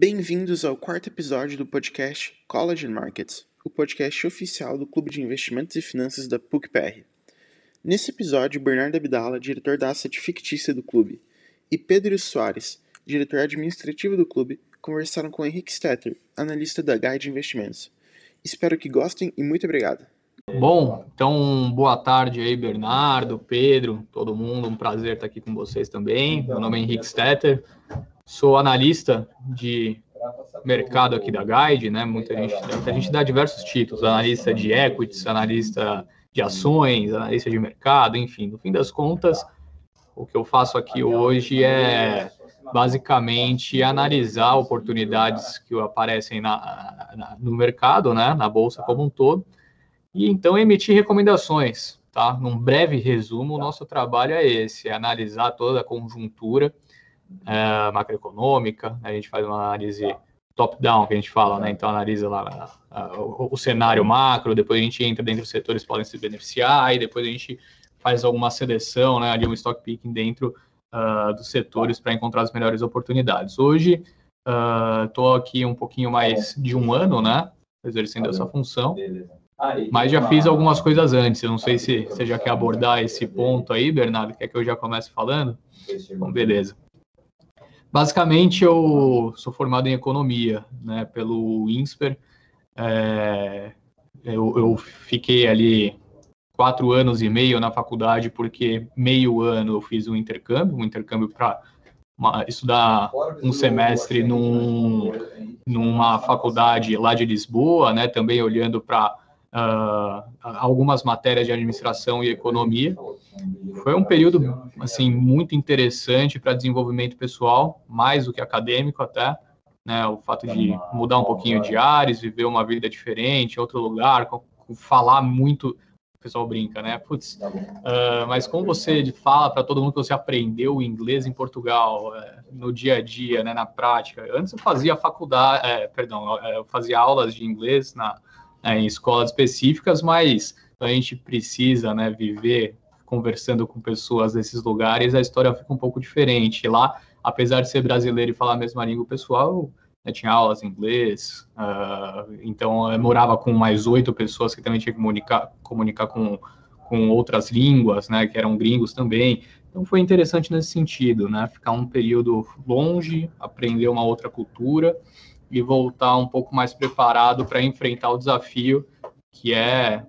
Bem-vindos ao quarto episódio do podcast College Markets, o podcast oficial do Clube de Investimentos e Finanças da PUC-PR. Nesse episódio, Bernardo Abdala, diretor da asset fictícia do clube, e Pedro Soares, diretor administrativo do clube, conversaram com Henrique Stetter, analista da Guide Investimentos. Espero que gostem e muito obrigado. Bom, então boa tarde aí, Bernardo, Pedro, todo mundo. Um prazer estar aqui com vocês também. Meu nome é Henrique Stetter, Sou analista de mercado aqui da Guide, né? Muita gente, a gente dá diversos títulos, analista de equities, analista de ações, analista de mercado, enfim. No fim das contas, o que eu faço aqui hoje é basicamente analisar oportunidades que aparecem na, na, no mercado, né? Na bolsa como um todo, e então emitir recomendações, tá? Num breve resumo, o nosso trabalho é esse, é analisar toda a conjuntura é, macroeconômica, né? a gente faz uma análise top-down, que a gente fala, né? Então analisa lá uh, o, o, cenário macro, depois a gente entra dentro dos setores que podem se beneficiar, e depois a gente faz alguma seleção, né? Ali um stock picking dentro uh, dos setores para encontrar as melhores oportunidades. Hoje estou uh, aqui um pouquinho mais de um ano, né? Exercendo essa função. Mas já fiz algumas coisas antes. Eu não sei se você já quer abordar esse ponto aí, Bernardo. Quer que eu já comece falando? Bom, beleza. Basicamente, eu sou formado em economia, né, pelo INSPER. É, eu, eu, fiquei ali quatro anos e meio na faculdade, porque meio ano eu fiz um intercâmbio, um intercâmbio para estudar um semestre num, numa faculdade lá de Lisboa, né, também olhando para uh, algumas matérias de administração e economia. Foi um período assim muito interessante para desenvolvimento pessoal, mais do que acadêmico até. Né, o fato de mudar um pouquinho de ares, viver uma vida diferente, outro lugar, falar muito o pessoal brinca, né? Putz, uh, mas como você fala para todo mundo que você aprendeu inglês em Portugal, uh, no dia a dia, né, na prática? Antes eu fazia faculdade, é, perdão, eu fazia aulas de inglês na, né, em escolas específicas, mas a gente precisa né, viver conversando com pessoas desses lugares, a história fica um pouco diferente. Lá, apesar de ser brasileiro e falar a mesma língua, o pessoal né, tinha aulas em inglês, uh, então eu morava com mais oito pessoas que também tinha que comunicar, comunicar com, com outras línguas, né, que eram gringos também. Então foi interessante nesse sentido, né, ficar um período longe, aprender uma outra cultura e voltar um pouco mais preparado para enfrentar o desafio que é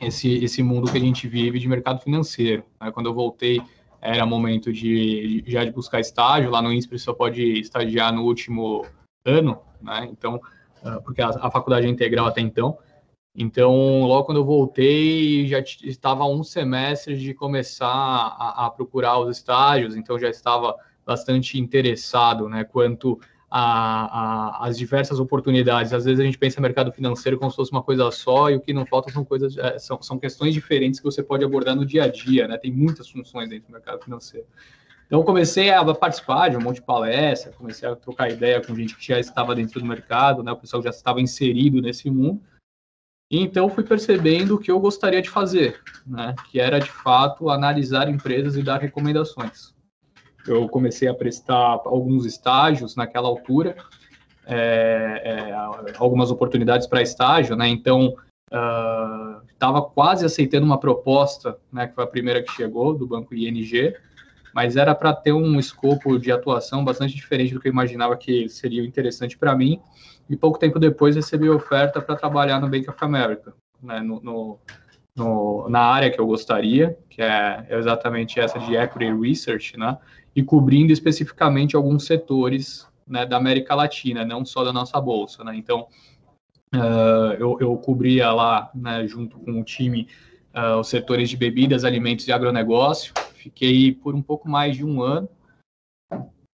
esse, esse mundo que a gente vive de mercado financeiro. Né? Quando eu voltei, era momento de já de buscar estágio, lá no INSPRE só pode estagiar no último ano, né? então, ah, porque a, a faculdade é integral até então, então, logo quando eu voltei, já estava um semestre de começar a, a, procurar os estágios, então já estava bastante interessado, né, quanto a, a, as diversas oportunidades. Às vezes a gente pensa mercado financeiro como se fosse uma coisa só e o que não falta são coisas, é, são, são questões diferentes que você pode abordar no dia a dia, né? Tem muitas funções dentro do mercado financeiro. Então comecei a participar de um monte de palestras, comecei a trocar ideia com gente que já estava dentro do mercado, né? O pessoal já estava inserido nesse mundo. E então fui percebendo o que eu gostaria de fazer, né? Que era de fato analisar empresas e dar recomendações eu comecei a prestar alguns estágios naquela altura, é, é, algumas oportunidades para estágio, né? Então, estava uh, quase aceitando uma proposta, né? Que foi a primeira que chegou do banco ING, mas era para ter um escopo de atuação bastante diferente do que eu imaginava que seria interessante para mim. E pouco tempo depois recebi oferta para trabalhar no Bank of America, né? no, no no, na área que eu gostaria, que é exatamente essa de Equity Research, né? E cobrindo especificamente alguns setores né, da América Latina, não só da nossa bolsa, né? Então, uh, eu, eu cobria lá, né, junto com o time, uh, os setores de bebidas, alimentos e agronegócio. Fiquei por um pouco mais de um ano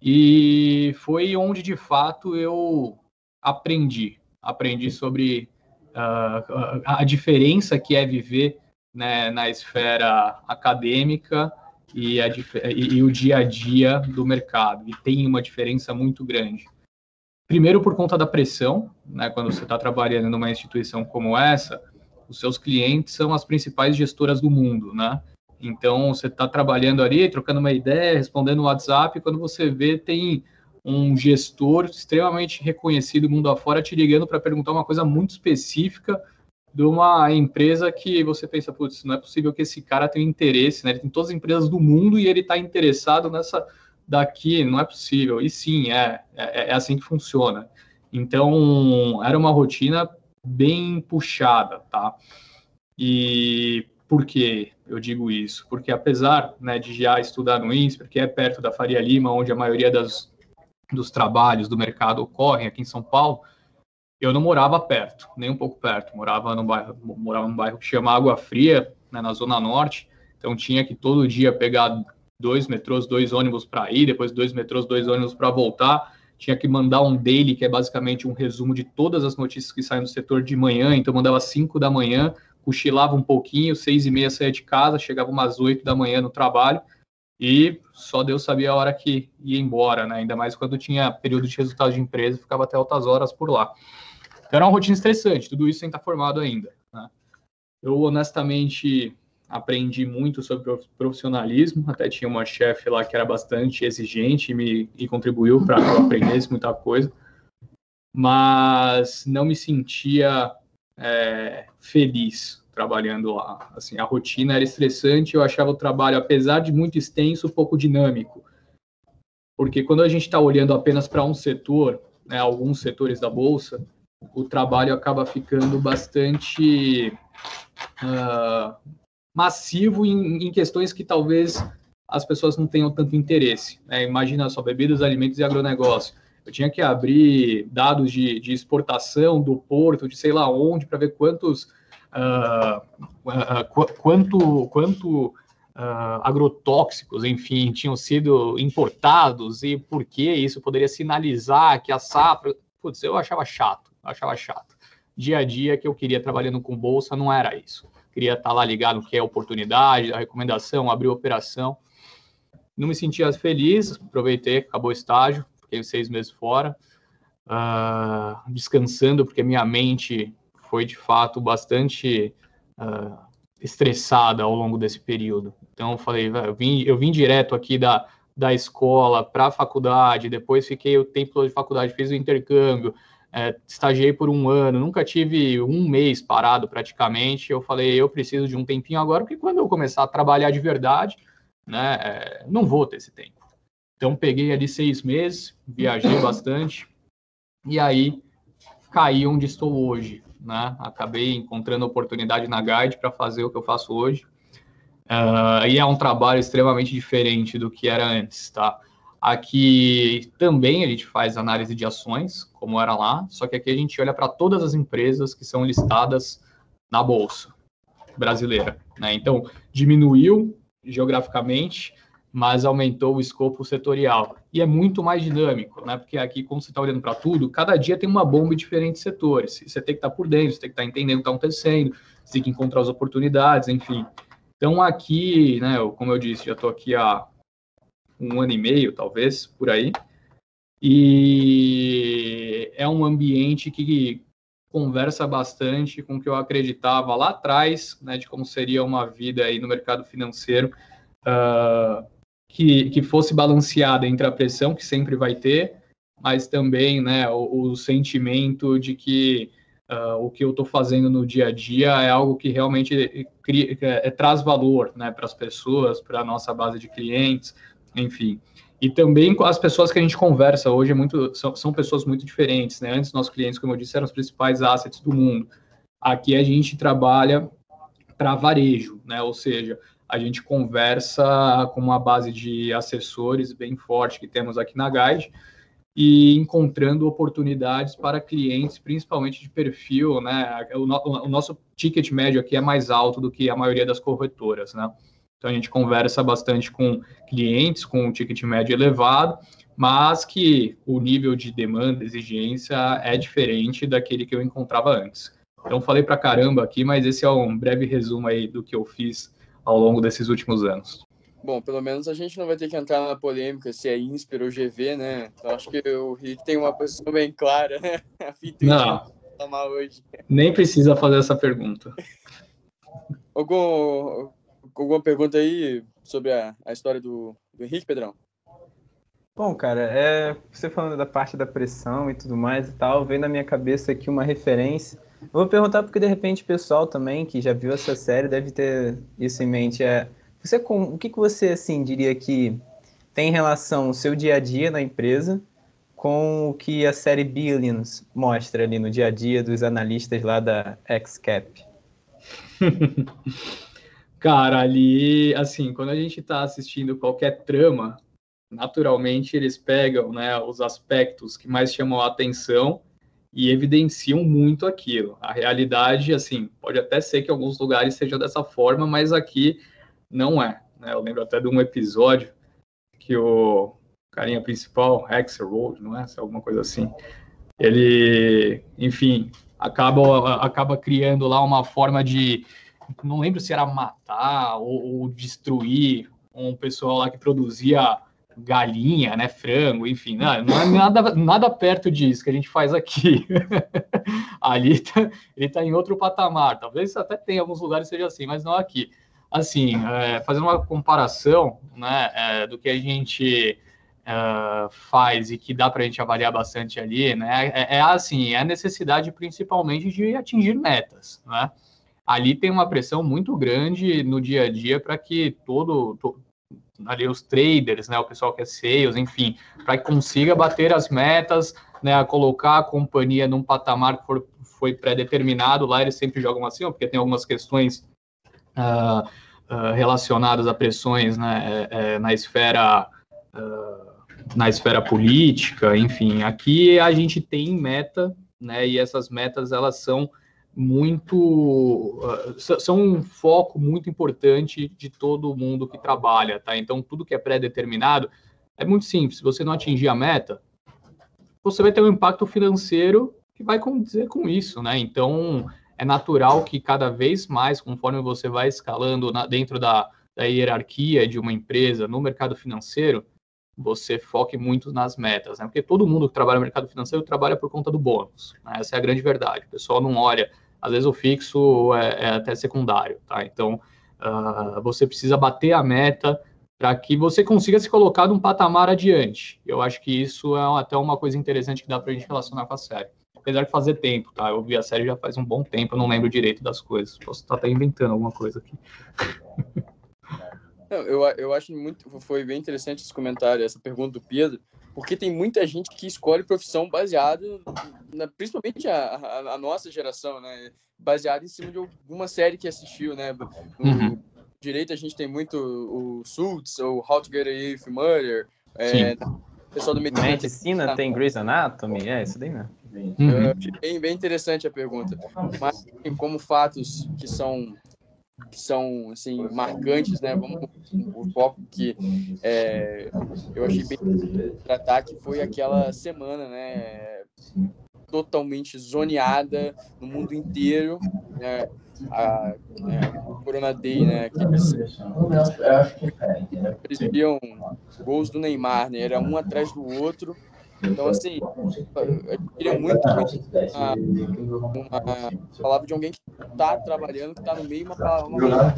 e foi onde, de fato, eu aprendi. Aprendi sobre uh, a diferença que é viver né, na esfera acadêmica e, a, e, e, o dia a dia do mercado. E tem uma diferença muito grande. Primeiro, por conta da pressão, né, quando você está trabalhando numa instituição como essa, os seus clientes são as principais gestoras do mundo, né? Então, você está trabalhando ali, trocando uma ideia, respondendo o WhatsApp, quando você vê, tem um gestor extremamente reconhecido mundo afora te ligando para perguntar uma coisa muito específica de uma empresa que você pensa, putz, não é possível que esse cara tenha interesse, né? Ele tem todas as empresas do mundo e ele está interessado nessa daqui, não é possível. E sim, é, é, é assim que funciona. Então, era uma rotina bem puxada, tá? E por que eu digo isso? Porque apesar né, de já estudar no INSPER, que é perto da Faria Lima, onde a maioria das, dos trabalhos do mercado ocorrem aqui em São Paulo, eu não morava perto, nem um pouco perto. Morava num bairro, morava num bairro que chama Água Fria, né, na Zona Norte. Então tinha que todo dia pegar dois metrôs, dois ônibus para ir, depois dois metrôs, dois ônibus para voltar. Tinha que mandar um daily, que é basicamente um resumo de todas as notícias que saem do setor de manhã. Então mandava cinco da manhã, cochilava um pouquinho, seis e meia saía de casa, chegava umas oito da manhã no trabalho e só Deus sabia a hora que ia embora, né? Ainda mais quando tinha período de resultado de empresa, ficava até altas horas por lá. Então era uma rotina estressante, tudo isso sem estar formado ainda. Né? Eu honestamente aprendi muito sobre profissionalismo, até tinha uma chefe lá que era bastante exigente e me e contribuiu para que eu aprendesse muita coisa, mas não me sentia é, feliz trabalhando lá. Assim, a rotina era estressante, eu achava o trabalho, apesar de muito extenso, pouco dinâmico. Porque quando a gente está olhando apenas para um setor, né, alguns setores da bolsa, o trabalho acaba ficando bastante uh, massivo em, em, questões que talvez as pessoas não tenham tanto interesse. Né? Imagina só, bebidas, alimentos e agronegócio. Eu tinha que abrir dados de, de exportação do porto, de sei lá onde, para ver quantos. Uh, uh, qu quanto quanto agrotóxicos, enfim, tinham sido importados e por que isso poderia sinalizar que a safra. Putz, eu achava chato achava chato. Dia a dia que eu queria trabalhando com bolsa não era isso. Queria estar lá ligado no que é oportunidade, a recomendação, abrir operação. Não me sentia feliz, aproveitei, acabou o estágio, fiquei seis meses fora, uh, descansando, porque minha mente foi de fato bastante uh, estressada ao longo desse período. Então eu falei, eu vim, eu vim direto aqui da, da escola para a faculdade, depois fiquei o tempo todo de faculdade, fiz o intercâmbio, é, estagiei por um ano, nunca tive um mês parado praticamente. Eu falei, eu preciso de um tempinho agora, porque quando eu começar a trabalhar de verdade, né, é, não vou ter esse tempo. Então, peguei ali seis meses, viajei bastante, e aí caí onde estou hoje. Né? Acabei encontrando oportunidade na Guide para fazer o que eu faço hoje. Uh, e é um trabalho extremamente diferente do que era antes, tá? Aqui também a gente faz análise de ações, como era lá, só que aqui a gente olha para todas as empresas que são listadas na bolsa brasileira. Né? Então, diminuiu geograficamente, mas aumentou o escopo setorial. E é muito mais dinâmico, né? porque aqui, como você está olhando para tudo, cada dia tem uma bomba em diferentes setores. Você tem que estar tá por dentro, você tem que estar tá entendendo o que está acontecendo, você tem que encontrar as oportunidades, enfim. Então, aqui, né, como eu disse, já estou aqui há um ano e meio, talvez, por aí. E é um ambiente que conversa bastante com o que eu acreditava lá atrás, né, de como seria uma vida aí no mercado financeiro, uh, que, que fosse balanceada entre a pressão que sempre vai ter, mas também, né, o, o sentimento de que uh, o que eu estou fazendo no dia a dia é algo que realmente cria, é, traz valor, né, para as pessoas, para a nossa base de clientes, enfim. E também as pessoas que a gente conversa hoje é muito, são, são pessoas muito diferentes, né? Antes, nossos clientes, como eu disse, eram os principais assets do mundo. Aqui a gente trabalha para varejo, né? Ou seja, a gente conversa com uma base de assessores bem forte que temos aqui na Guide e encontrando oportunidades para clientes, principalmente de perfil, né? O, no, o nosso ticket médio aqui é mais alto do que a maioria das corretoras, né? Então a gente conversa bastante com clientes com um ticket médio elevado, mas que o nível de demanda, exigência é diferente daquele que eu encontrava antes. Então falei para caramba aqui, mas esse é um breve resumo aí do que eu fiz ao longo desses últimos anos. Bom, pelo menos a gente não vai ter que entrar na polêmica se é INSPER ou GV, né? Eu acho que o Rick tem uma posição bem clara, né? A fita não, tomar hoje. Nem precisa fazer essa pergunta. Algum, alguma pergunta aí sobre a, a história do, do Henrique, Pedrão? Bom, cara, é, você falando da parte da pressão e tudo mais e tal, vem na minha cabeça aqui uma referência. Eu vou perguntar porque de repente o pessoal também que já viu essa série deve ter isso em mente. É, você com, o que, que você assim diria que tem relação o seu dia a dia na empresa com o que a série Billions mostra ali no dia a dia dos analistas lá da XCap? Cara, ali, assim, quando a gente está assistindo qualquer trama, naturalmente eles pegam né, os aspectos que mais chamam a atenção e evidenciam muito aquilo. A realidade, assim, pode até ser que em alguns lugares seja dessa forma, mas aqui não é. Né? Eu lembro até de um episódio que o carinha principal, Axel Road, não é? Alguma coisa assim. Ele, enfim, acaba, acaba criando lá uma forma de não lembro se era matar ou, ou destruir um pessoal lá que produzia galinha, né, frango, enfim, não, não é nada, nada perto disso que a gente faz aqui. Ali tá, ele está em outro patamar. Talvez até tenha alguns lugares seja assim, mas não aqui. Assim, é, fazendo uma comparação, né, é, do que a gente é, faz e que dá para a gente avaliar bastante ali, né, é, é assim, é a necessidade principalmente de atingir metas, né ali tem uma pressão muito grande no dia a dia para que todo, to, ali os traders, né, o pessoal que é sales, enfim, para que consiga bater as metas, né, colocar a companhia num patamar que for, foi pré-determinado. Lá eles sempre jogam assim, porque tem algumas questões uh, uh, relacionadas a pressões né, é, é, na esfera uh, na esfera política, enfim. Aqui a gente tem meta, né, e essas metas elas são muito uh, são um foco muito importante de todo mundo que trabalha, tá? Então tudo que é pré-determinado é muito simples. Se você não atingir a meta, você vai ter um impacto financeiro que vai condizer com isso, né? Então é natural que cada vez mais, conforme você vai escalando na, dentro da, da hierarquia de uma empresa no mercado financeiro, você foque muito nas metas, né? Porque todo mundo que trabalha no mercado financeiro trabalha por conta do bônus. Né? Essa é a grande verdade. O pessoal não olha às vezes o fixo é, é até secundário, tá? Então, uh, você precisa bater a meta para que você consiga se colocar num patamar adiante. Eu acho que isso é até uma coisa interessante que dá para a gente relacionar com a série. Apesar de fazer tempo, tá? Eu vi a série já faz um bom tempo, eu não lembro direito das coisas. Posso estar até inventando alguma coisa aqui. Não, eu, eu acho muito. Foi bem interessante esse comentário, essa pergunta do Pedro, porque tem muita gente que escolhe profissão baseado, na, principalmente a, a, a, nossa geração, né? Baseado em cima de alguma série que assistiu, né? No uhum. direito a gente tem muito o Suits, ou How to Get Away with Murder. É, pessoal do medicina, medicina tem Grey's Anatomy, é isso daí mesmo. Uhum. Bem, bem interessante a pergunta. Mas como fatos que são que são assim marcantes, né? Vamos o foco que é, eu achei bem tratar que foi aquela semana, né? Totalmente zoneada no mundo inteiro, né? A, né, o Corona Day, né? Que eles, eles viam gols do Neymar, né? Era um atrás do outro então, assim, eu queria muito, uma, uma palavra de alguém que está trabalhando, que está no meio, uma palavra,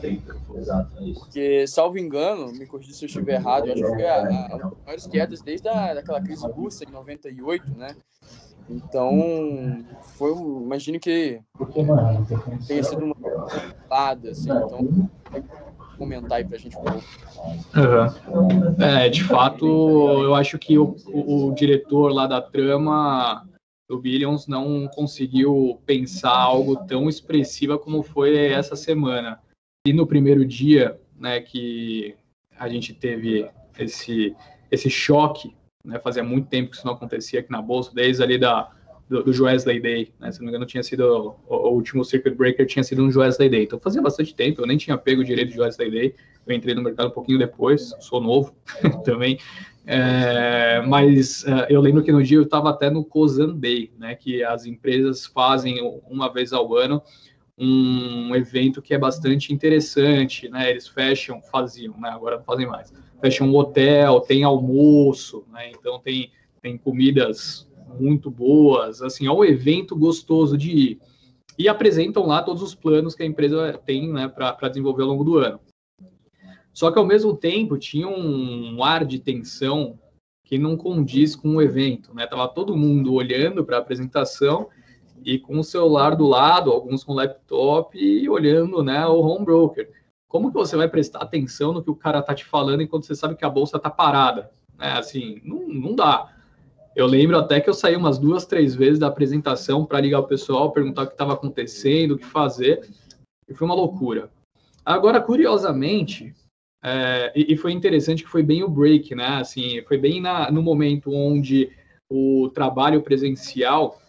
técnica. Porque, salvo engano, me corrija se eu estiver errado, eu acho que foi a, a, uma das maiores quedas desde a, daquela crise russa em 98, né? Então, foi, imagino que tenha sido uma lada, assim, então comentar aí para a gente um. Uhum. É, de fato, eu acho que o, o, o, diretor lá da trama do Billions não conseguiu pensar algo tão expressiva como foi essa semana. E no primeiro dia, né, que a gente teve esse esse choque, né, fazia muito tempo que isso não acontecia aqui na bolsa, desde ali da do, do Wesley Day, né? Se não me engano, tinha sido o, o, último Circuit Breaker tinha sido um Wesley Day. Então fazia bastante tempo, eu nem tinha pego direito de Wesley Day. Eu entrei no mercado um pouquinho depois, sou novo também. É, mas uh, eu lembro que no dia eu estava até no Cosan Day, né? Que as empresas fazem uma vez ao ano um evento que é bastante interessante, né? Eles fecham, faziam, né? Agora não fazem mais. Fecham um hotel, tem almoço, né? Então tem, tem comidas muito boas, assim, é um evento gostoso de ir. E apresentam lá todos os planos que a empresa tem né, para desenvolver ao longo do ano. Só que ao mesmo tempo tinha um ar de tensão que não condiz com o evento, né? Tava todo mundo olhando para a apresentação e com o celular do lado, alguns com laptop e olhando, né, o home broker. Como que você vai prestar atenção no que o cara tá te falando enquanto você sabe que a bolsa tá parada? É, assim, não, não dá. Eu lembro até que eu saí umas duas, três vezes da apresentação para ligar o pessoal, perguntar o que estava acontecendo, o que fazer, e foi uma loucura. Agora, curiosamente, é, e, e, foi interessante que foi bem o break, né? Assim, foi bem na, no momento onde o trabalho presencial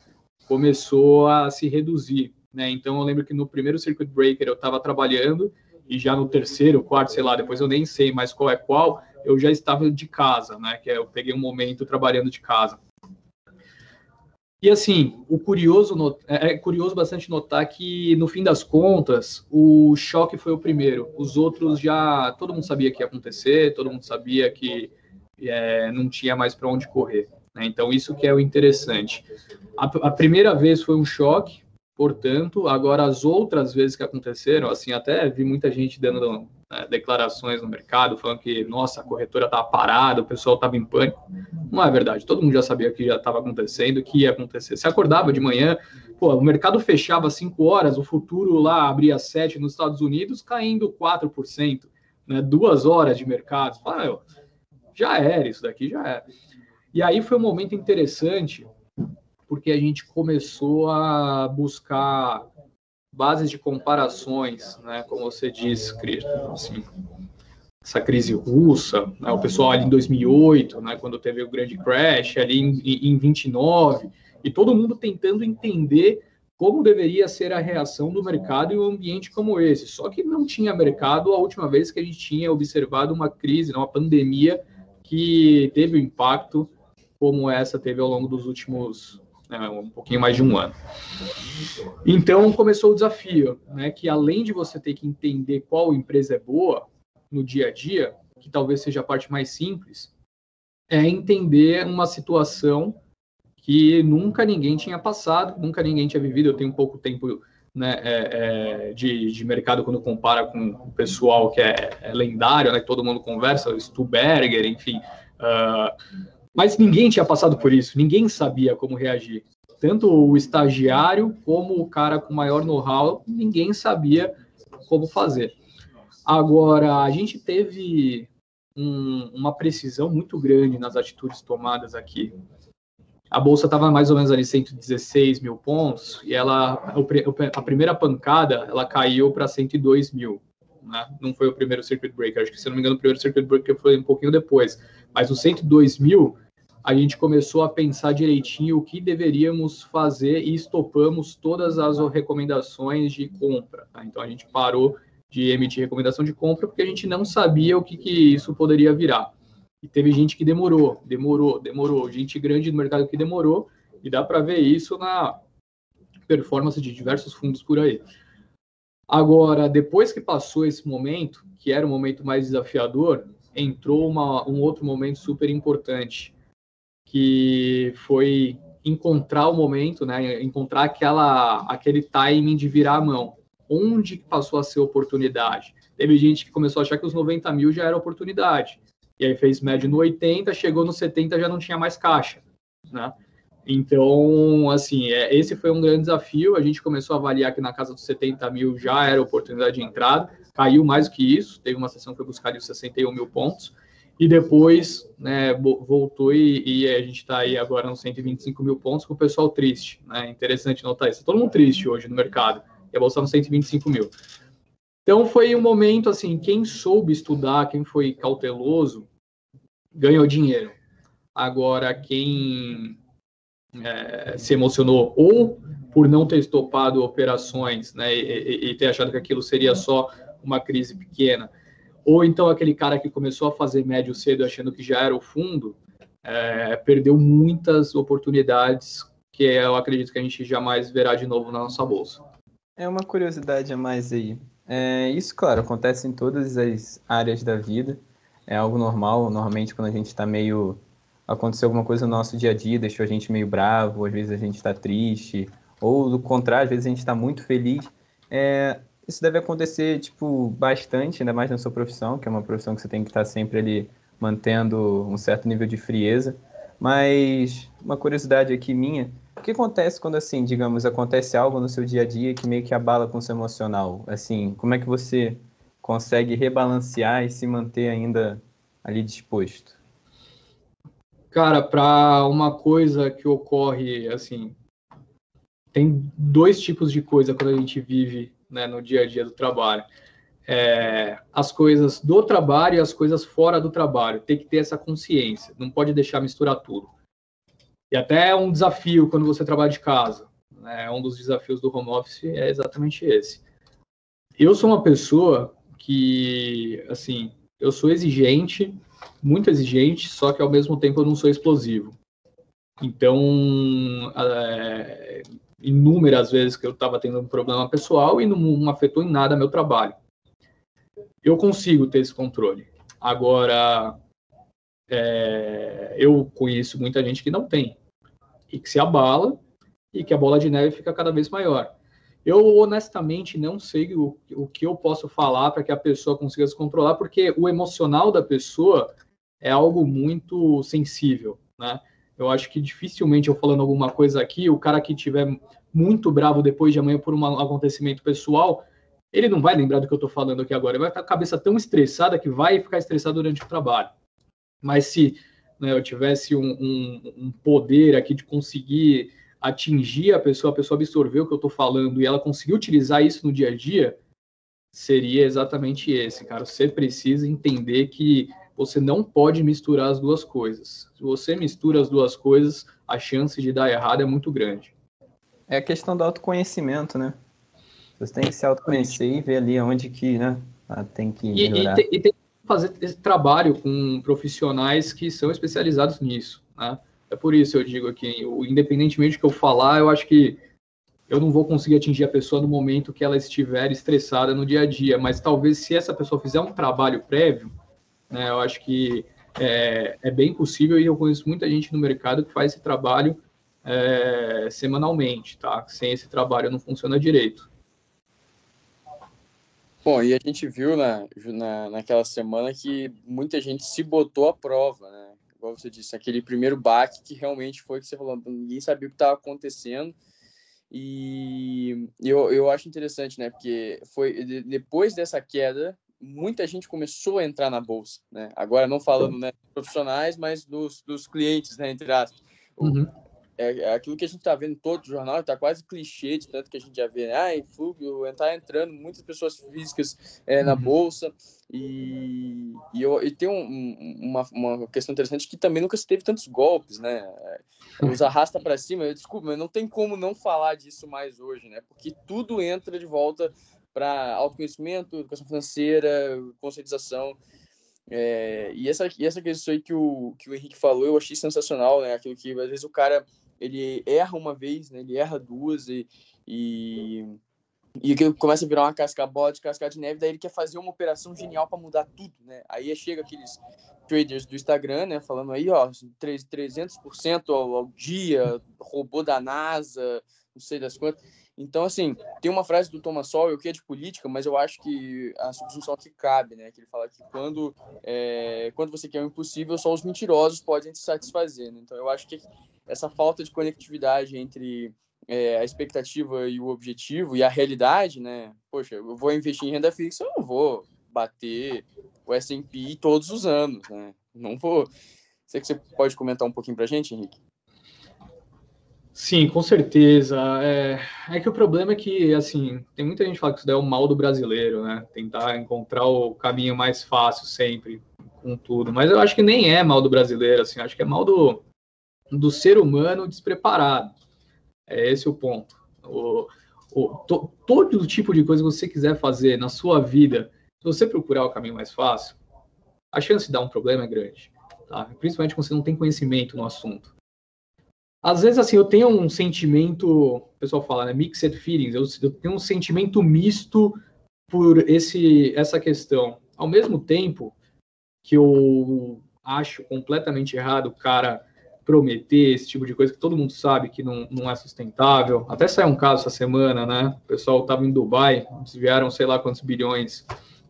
começou a se reduzir, né? Então eu lembro que no primeiro circuit breaker eu estava trabalhando e já no terceiro, quarto, sei lá, depois eu nem sei mais qual é qual, eu já estava de casa, né? Que é, eu peguei um momento trabalhando de casa. E assim, o curioso é, é curioso bastante notar que no fim das contas o choque foi o primeiro. Os outros já todo mundo sabia que ia acontecer, todo mundo sabia que é, não tinha mais para onde correr. Né? Então isso que é o interessante. A, a primeira vez foi um choque, portanto, agora as outras vezes que aconteceram, assim, até vi muita gente dando né, declarações no mercado falando que, nossa, a corretora estava parada, o pessoal estava em pânico. Não é verdade, todo mundo já sabia que já estava acontecendo, que ia acontecer. Se acordava de manhã, pô, o mercado fechava às 5 horas, o futuro lá abria às 7 nos Estados Unidos, caindo 4%, né, duas horas de mercado. Fala, já era, isso daqui já era. E aí foi um momento interessante, porque a gente começou a buscar bases de comparações, né, como você disse, Cristian, assim, essa crise russa, né, o pessoal ali em 2008, né, quando teve o grande crash, ali em, em 29, e todo mundo tentando entender como deveria ser a reação do mercado em um ambiente como esse. Só que não tinha mercado a última vez que a gente tinha observado uma crise, uma pandemia que teve um impacto como essa teve ao longo dos últimos né, um pouquinho mais de um ano. Então começou o desafio, né, que além de você ter que entender qual empresa é boa no dia a dia, que talvez seja a parte mais simples, é entender uma situação que nunca ninguém tinha passado, nunca ninguém tinha vivido. Eu tenho pouco tempo né, é, é, de, de, mercado quando compara com o pessoal que é, é lendário, né, que todo mundo conversa, Stuberger, enfim. Uh, mas ninguém tinha passado por isso, ninguém sabia como reagir. Tanto o estagiário como o cara com maior know-how, ninguém sabia como fazer. Agora, a gente teve um, uma precisão muito grande nas atitudes tomadas aqui. A bolsa estava mais ou menos ali 116 mil pontos e ela, a primeira pancada, ela caiu para 102 mil. Né? Não foi o primeiro circuit breaker, acho que se não me engano o primeiro circuit breaker foi um pouquinho depois. Mas o 102 mil a gente começou a pensar direitinho o que deveríamos fazer e estopamos todas as recomendações de compra. Tá? Então a gente parou de emitir recomendação de compra porque a gente não sabia o que, que isso poderia virar. E teve gente que demorou, demorou, demorou, gente grande no mercado que demorou, e dá para ver isso na performance de diversos fundos por aí. Agora, depois que passou esse momento, que era o momento mais desafiador, entrou uma, um outro momento super importante, que foi encontrar o momento, né, encontrar aquela, aquele timing de virar a mão. Onde passou a ser oportunidade? Teve gente que começou a achar que os 90 mil já era oportunidade. E aí fez médio no 80, chegou no 70, já não tinha mais caixa, né? Então, assim, é, esse foi um grande desafio. A gente começou a avaliar que na casa dos 70 mil já era oportunidade de entrada, caiu mais do que isso. Teve uma sessão que foi buscar os 61 mil pontos e depois né, voltou e, e, a gente está aí agora nos 125 mil pontos com o pessoal triste. Né? Interessante notar isso. Tá todo mundo triste hoje no mercado e a bolsa nos 125 mil. Então foi um momento assim, quem soube estudar, quem foi cauteloso, ganhou dinheiro. Agora, quem é, se emocionou ou por não ter estopado operações né, e, e ter achado que aquilo seria só uma crise pequena, ou então aquele cara que começou a fazer médio cedo achando que já era o fundo, é, perdeu muitas oportunidades que eu acredito que a gente jamais verá de novo na nossa bolsa. É uma curiosidade a mais aí. É, isso, claro, acontece em todas as áreas da vida. É algo normal. Normalmente, quando a gente está meio. Aconteceu alguma coisa no nosso dia a dia, deixou a gente meio bravo, às vezes a gente está triste, ou do contrário, às vezes a gente está muito feliz. É, isso deve acontecer, tipo, bastante, ainda mais na sua profissão, que é uma profissão que você tem que estar sempre ali mantendo um certo nível de frieza. Mas uma curiosidade aqui minha, o que acontece quando, assim, digamos, acontece algo no seu dia a dia que meio que abala com o seu emocional? Assim, como é que você consegue rebalancear e se manter ainda ali disposto? Cara, para uma coisa que ocorre, assim, tem dois tipos de coisa quando a gente vive né, no dia a dia do trabalho. É, as coisas do trabalho e as coisas fora do trabalho. Tem que ter essa consciência, não pode deixar misturar tudo. E até é um desafio quando você trabalha de casa. Né, um dos desafios do home office é exatamente esse. Eu sou uma pessoa que, assim, eu sou exigente, muito exigente, só que ao mesmo tempo eu não sou explosivo. Então, é, inúmeras vezes que eu estava tendo um problema pessoal e não, não afetou em nada meu trabalho. Eu consigo ter esse controle. Agora, é, eu conheço muita gente que não tem e que se abala e que a bola de neve fica cada vez maior. Eu honestamente não sei o, o que eu posso falar para que a pessoa consiga se controlar, porque o emocional da pessoa é algo muito sensível, né? Eu acho que dificilmente eu falando alguma coisa aqui, o cara que tiver muito bravo depois de amanhã por um acontecimento pessoal, ele não vai lembrar do que eu estou falando aqui agora. Ele vai estar com a cabeça tão estressada que vai ficar estressado durante o trabalho. Mas se né, eu tivesse um, um, um, poder aqui de conseguir atingir a pessoa, a pessoa absorver o que eu estou falando e ela conseguir utilizar isso no dia a dia, seria exatamente esse, cara. Você precisa entender que você não pode misturar as duas coisas. Se você mistura as duas coisas, a chance de dar errado é muito grande. É a questão do autoconhecimento, né? Você tem que se autoconhecer e ver ali onde que, né, tem que melhorar. E, e, e tem que fazer esse trabalho com profissionais que são especializados nisso, né? É por isso eu digo aqui, independentemente do que eu falar, eu acho que eu não vou conseguir atingir a pessoa no momento que ela estiver estressada no dia a dia, mas talvez se essa pessoa fizer um trabalho prévio, né? Eu acho que é, é, bem possível e eu conheço muita gente no mercado que faz esse trabalho é, semanalmente, tá? Sem esse trabalho não funciona direito. Bom, e a gente viu na, na, naquela semana que muita gente se botou à prova, né? Igual você disse, aquele primeiro baque que realmente foi que você falou, ninguém sabia o que estava acontecendo. E eu, eu acho interessante, né? Porque foi depois dessa queda, muita gente começou a entrar na bolsa, né? Agora não falando né, profissionais, mas dos, dos clientes, né? Entre aspas. Uhum. É, é, aquilo que a gente está vendo em todo o jornal, está quase clichê de tanto que a gente já vê, ah, em fluxo, está entrando muitas pessoas físicas é, na uhum. bolsa, e, e, eu, e tem um, uma, uma questão interessante que também nunca se teve tantos golpes, né? Os arrasta para cima, eu, desculpa, mas não tem como não falar disso mais hoje, né? Porque tudo entra de volta para autoconhecimento, educação financeira, conscientização. É, e essa, e essa questão aí que o, que o Henrique falou, eu achei sensacional, né? Aquilo que às vezes o cara ele erra uma vez, né? Ele erra duas e, e, e começa a virar uma casca-bola de casca de neve, daí ele quer fazer uma operação genial para mudar tudo, né? Aí chega aqueles traders do Instagram, né? Falando aí, ó, 300% ao, ao dia, robô da NASA, não sei das quantas. Então, assim, tem uma frase do Thomas Sowell que é de política, mas eu acho que a subsunção que cabe, né? Que ele fala que quando, é, quando você quer o impossível, só os mentirosos podem te satisfazer. Né? Então, eu acho que essa falta de conectividade entre é, a expectativa e o objetivo e a realidade, né? Poxa, eu vou investir em renda fixa, eu não vou bater o S&P todos os anos, né? Não vou. Sei que você pode comentar um pouquinho para a gente, Henrique. Sim, com certeza. É, é, que o problema é que, assim, tem muita gente que fala que isso daí é o mal do brasileiro, né? Tentar encontrar o caminho mais fácil sempre, com tudo. Mas eu acho que nem é mal do brasileiro, assim, acho que é mal do, do ser humano despreparado. É esse o ponto. O, o, to, todo tipo de coisa que você quiser fazer na sua vida, se você procurar o caminho mais fácil, a chance de dar um problema é grande. Tá? Principalmente quando você não tem conhecimento no assunto. Às vezes, assim, eu tenho um sentimento, o pessoal fala, né, mixed feelings, eu, eu tenho um sentimento misto por esse, essa questão. Ao mesmo tempo que eu acho completamente errado o cara prometer esse tipo de coisa que todo mundo sabe que não, não é sustentável. Até saiu um caso essa semana, né? O pessoal estava em Dubai, desviaram sei lá quantos bilhões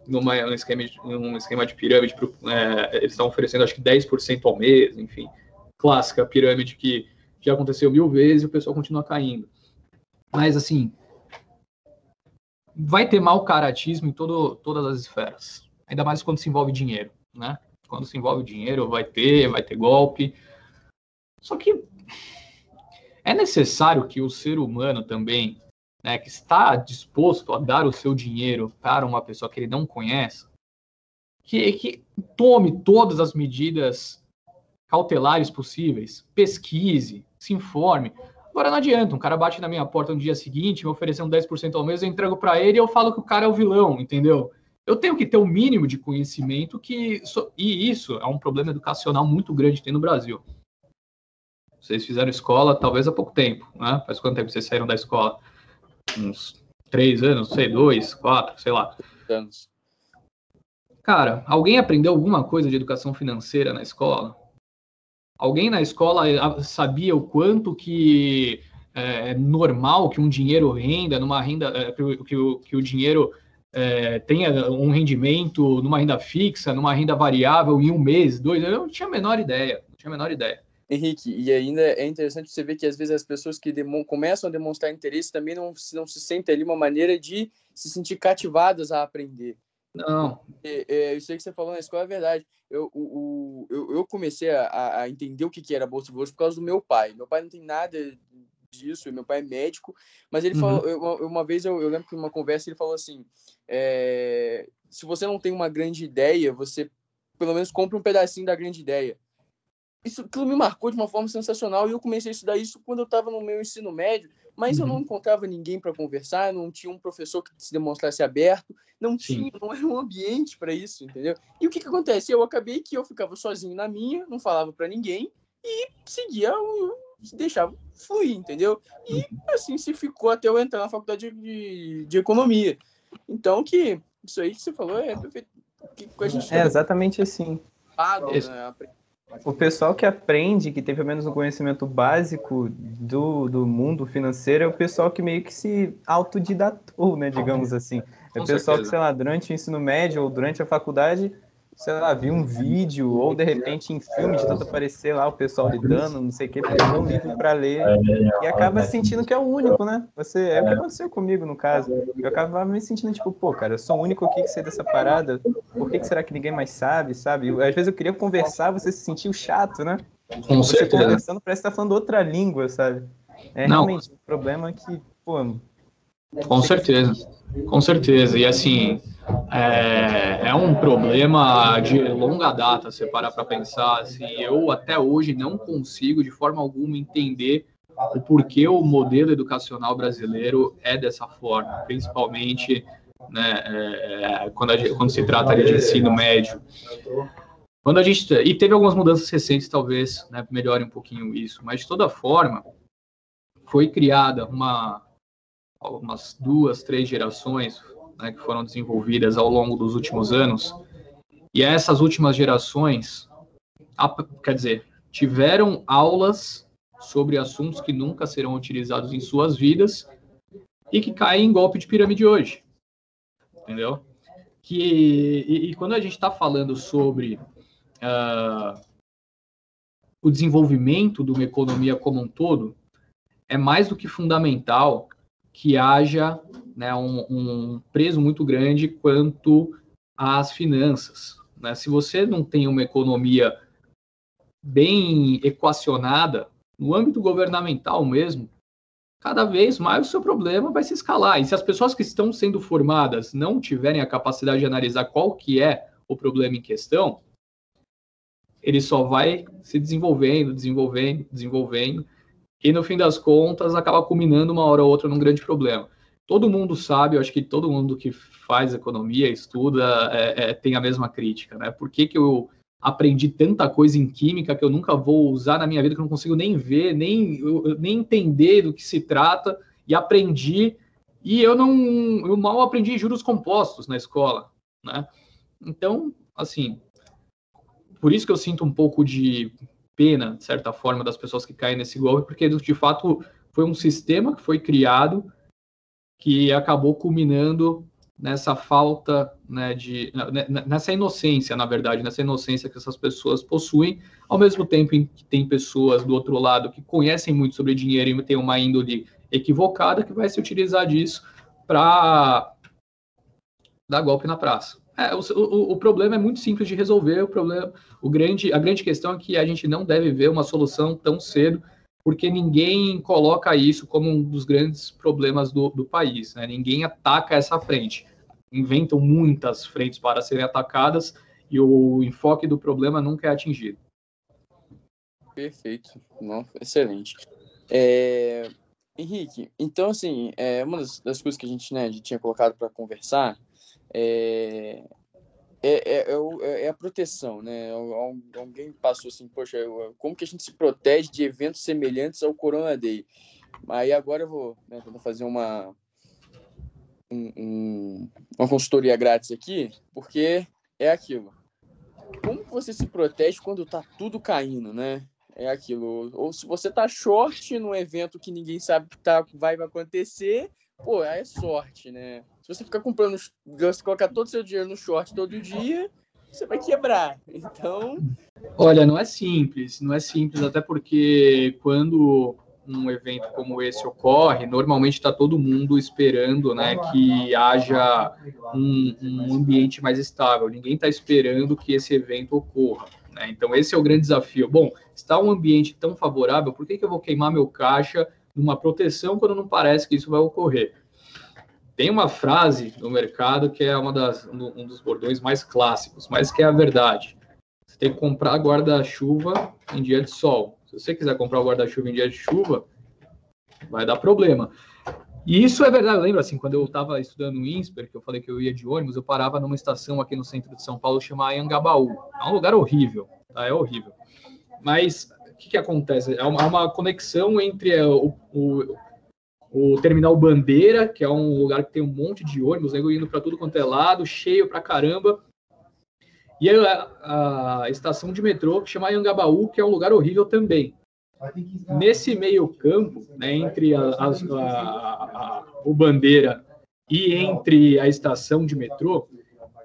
numa, num, esquema de, num esquema de pirâmide. Pro, é, eles estão oferecendo acho que 10% ao mês, enfim. Clássica pirâmide que já aconteceu mil vezes e o pessoal continua caindo. Mas, assim, vai ter mau caratismo em todo, todas as esferas. Ainda mais quando se envolve dinheiro, né? Quando se envolve dinheiro, vai ter, vai ter golpe. Só que é necessário que o ser humano também, né, que está disposto a dar o seu dinheiro para uma pessoa que ele não conhece, que, que tome todas as medidas cautelares possíveis, pesquise, se informe. Agora não adianta, um cara bate na minha porta no dia seguinte, me oferecendo 10% ao mês, eu entrego para ele e eu falo que o cara é o vilão, entendeu? Eu tenho que ter o um mínimo de conhecimento que. E isso é um problema educacional muito grande que tem no Brasil. Vocês fizeram escola talvez há pouco tempo, né? Faz quanto tempo vocês saíram da escola? Uns três anos, não sei, dois, quatro, sei lá. Anos. Cara, alguém aprendeu alguma coisa de educação financeira na escola? Alguém na escola eh, sabia o quanto que é normal que um dinheiro renda numa renda eh, que, o, que, o, que o dinheiro é, tenha um rendimento numa renda fixa, numa renda variável em um mês, dois? Eu não tinha a menor ideia, não tinha a menor ideia. Henrique, e ainda é interessante você ver que às vezes as pessoas que começam a demonstrar interesse também não, não se sentem ali uma maneira de se sentir cativadas a aprender. Não. É, é, isso aí que você falou na escola é verdade. Eu, o, eu, eu comecei a, a entender o que, que era Bolsa de Valores por causa do meu pai. Meu pai não tem nada disso, meu pai é médico, mas ele uhum. falou, eu, uma vez eu, eu lembro que numa conversa ele falou assim, é, se você não tem uma grande ideia, você pelo menos compra um pedacinho da grande ideia isso aquilo me marcou de uma forma sensacional e eu comecei a estudar isso quando eu estava no meu ensino médio, mas uhum. eu não uhum. encontrava ninguém para conversar, não tinha um professor que se demonstrasse aberto, não tinha, não era um ambiente para isso, entendeu? E o que que acontece? Eu acabei que eu ficava sozinho na minha, não falava para ninguém e seguia, deixava fluir, entendeu? E uhum. assim se ficou até eu entrar na faculdade de, de economia. Então que isso aí que você falou é perfeito. Que a gente é exatamente assim. Né? O pessoal que aprende, que tem pelo menos um conhecimento básico do, do mundo financeiro, é o pessoal que meio que se autodidatou, né, digamos assim. É o pessoal que, sei lá, durante o ensino médio ou durante a faculdade sei lá, vi um vídeo, ou de repente em filme, de tanto aparecer lá o pessoal lidando, não sei o que, pegou um livro para ler e acaba sentindo que é o único, né? Você, é o que aconteceu comigo, no caso. Eu acabava me sentindo tipo, pô, cara, eu sou o único aqui que sei dessa parada, por que, que será que ninguém mais sabe, sabe? Às vezes eu queria conversar, você se sentiu chato, né? Com você certeza. conversando parece que tá falando outra língua, sabe? É não. realmente um problema que, pô. Com certeza, com certeza. E assim, é, é um problema de longa data, você parar para pensar. Assim, eu até hoje não consigo, de forma alguma, entender o porquê o modelo educacional brasileiro é dessa forma, principalmente né, é, é quando, quando, se trata de ensino médio. Quando a gente e teve algumas mudanças recentes, talvez né, melhore um pouquinho isso, mas de toda forma foi criada uma umas duas, três gerações né, que foram desenvolvidas ao longo dos últimos anos. E essas últimas gerações, quer dizer, tiveram aulas sobre assuntos que nunca serão utilizados em suas vidas e que caem em golpe de pirâmide hoje. Entendeu? Que, e, e quando a gente está falando sobre uh, o desenvolvimento de uma economia como um todo, é mais do que fundamental que haja né, um, um preso muito grande quanto às finanças. Né? Se você não tem uma economia bem equacionada, no âmbito governamental mesmo, cada vez mais o seu problema vai se escalar. E se as pessoas que estão sendo formadas não tiverem a capacidade de analisar qual que é o problema em questão, ele só vai se desenvolvendo, desenvolvendo, desenvolvendo, e no fim das contas acaba culminando uma hora ou outra num grande problema todo mundo sabe, eu acho que todo mundo que faz economia, estuda, é, é, tem a mesma crítica, né? Por que, que eu aprendi tanta coisa em química que eu nunca vou usar na minha vida, que eu não consigo nem ver, nem, nem entender do que se trata, e aprendi, e eu não, eu mal aprendi juros compostos na escola, né? Então, assim, por isso que eu sinto um pouco de pena, de certa forma, das pessoas que caem nesse golpe, porque de fato foi um sistema que foi criado que acabou culminando nessa falta né, de nessa inocência, na verdade, nessa inocência que essas pessoas possuem, ao mesmo tempo em que tem pessoas do outro lado que conhecem muito sobre dinheiro e têm uma índole equivocada que vai se utilizar disso para dar golpe na praça. É, o, o, o, problema é muito simples de resolver. O problema, o grande, a grande questão é que a gente não deve ver uma solução tão cedo, porque ninguém coloca isso como um dos grandes problemas do, do país. Né? Ninguém ataca essa frente. Inventam muitas frentes para serem atacadas e o enfoque do problema nunca é atingido. Perfeito, Não, excelente. É... Henrique, então assim, é, uma das, das coisas que a gente, né, a gente tinha colocado para conversar é, é, é, é, é, a proteção, né? Alguém passou assim, poxa, como que a gente se protege de eventos semelhantes ao Corona Day? Aí agora eu vou né, fazer uma, um, uma consultoria grátis aqui, porque é aquilo. Como você se protege quando tá tudo caindo, né? É aquilo. Ou se você tá short num evento que ninguém sabe que tá, vai acontecer, pô, aí é sorte, né? Se você ficar comprando, você colocar todo o seu dinheiro no short todo dia, você vai quebrar. Então. Olha, não é simples, não é simples, até porque quando um evento como esse ocorre, normalmente está todo mundo esperando né, que haja um, um ambiente mais estável. Ninguém está esperando que esse evento ocorra. Né? Então, esse é o grande desafio. Bom, está um ambiente tão favorável, por que, que eu vou queimar meu caixa numa proteção quando não parece que isso vai ocorrer? Tem uma frase no mercado que é uma das, um dos bordões mais clássicos, mas que é a verdade. Você tem que comprar guarda-chuva em dia de sol. Se você quiser comprar guarda-chuva em dia de chuva, vai dar problema. E isso é verdade. Eu lembro, assim, quando eu estava estudando no INSPER, que eu falei que eu ia de ônibus, eu parava numa estação aqui no centro de São Paulo chamada Anhangabaú. É um lugar horrível, tá? É horrível. Mas o que, que acontece? É uma, uma conexão entre é, o, o, o terminal Bandeira, que é um lugar que tem um monte de ônibus, né, indo para tudo quanto é lado, cheio pra caramba. E a, a estação de metrô que chama Anhangabaú, que é um lugar horrível também. Nesse meio campo, né, entre a, a, o Bandeira e entre a estação de metrô,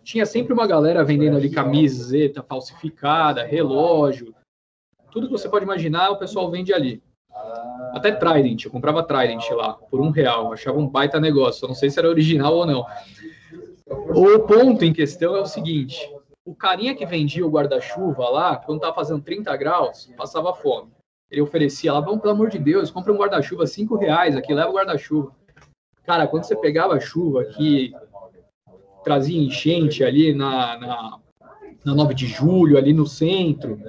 tinha sempre uma galera vendendo ali camiseta falsificada, relógio, tudo que você pode imaginar, o pessoal vende ali. Até Trident, eu comprava Trident lá, por um real. Achava um baita negócio. Eu não sei se era original ou não. O ponto em questão é o seguinte: o carinha que vendia o guarda-chuva lá, quando tava fazendo 30 graus, passava fome. Ele oferecia lá, vamos, pelo amor de Deus, compra um guarda-chuva, 5 reais aqui, leva o guarda-chuva. Cara, quando você pegava a chuva que trazia enchente ali na, na, na 9 de julho, ali no centro,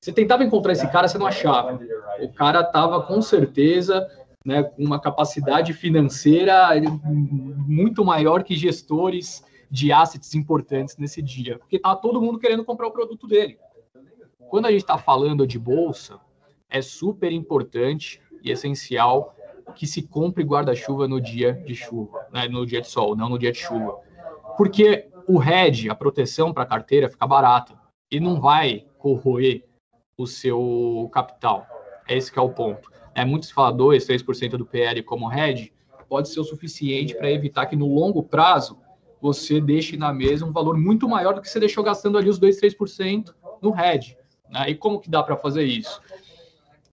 você tentava encontrar esse cara, você não achava. O cara estava com certeza né, com uma capacidade financeira muito maior que gestores de assets importantes nesse dia, porque estava todo mundo querendo comprar o produto dele. Quando a gente está falando de bolsa, é super importante e essencial que se compre guarda-chuva no dia de chuva, né, no dia de sol, não no dia de chuva. Porque o hedge, a proteção para a carteira, fica barata e não vai corroer o seu capital. É esse é o ponto. É, muitos falam 2, 3% do PL como hedge, pode ser o suficiente para evitar que no longo prazo você deixe na mesa um valor muito maior do que você deixou gastando ali os 2, 3% no hedge. Né? E como que dá para fazer isso?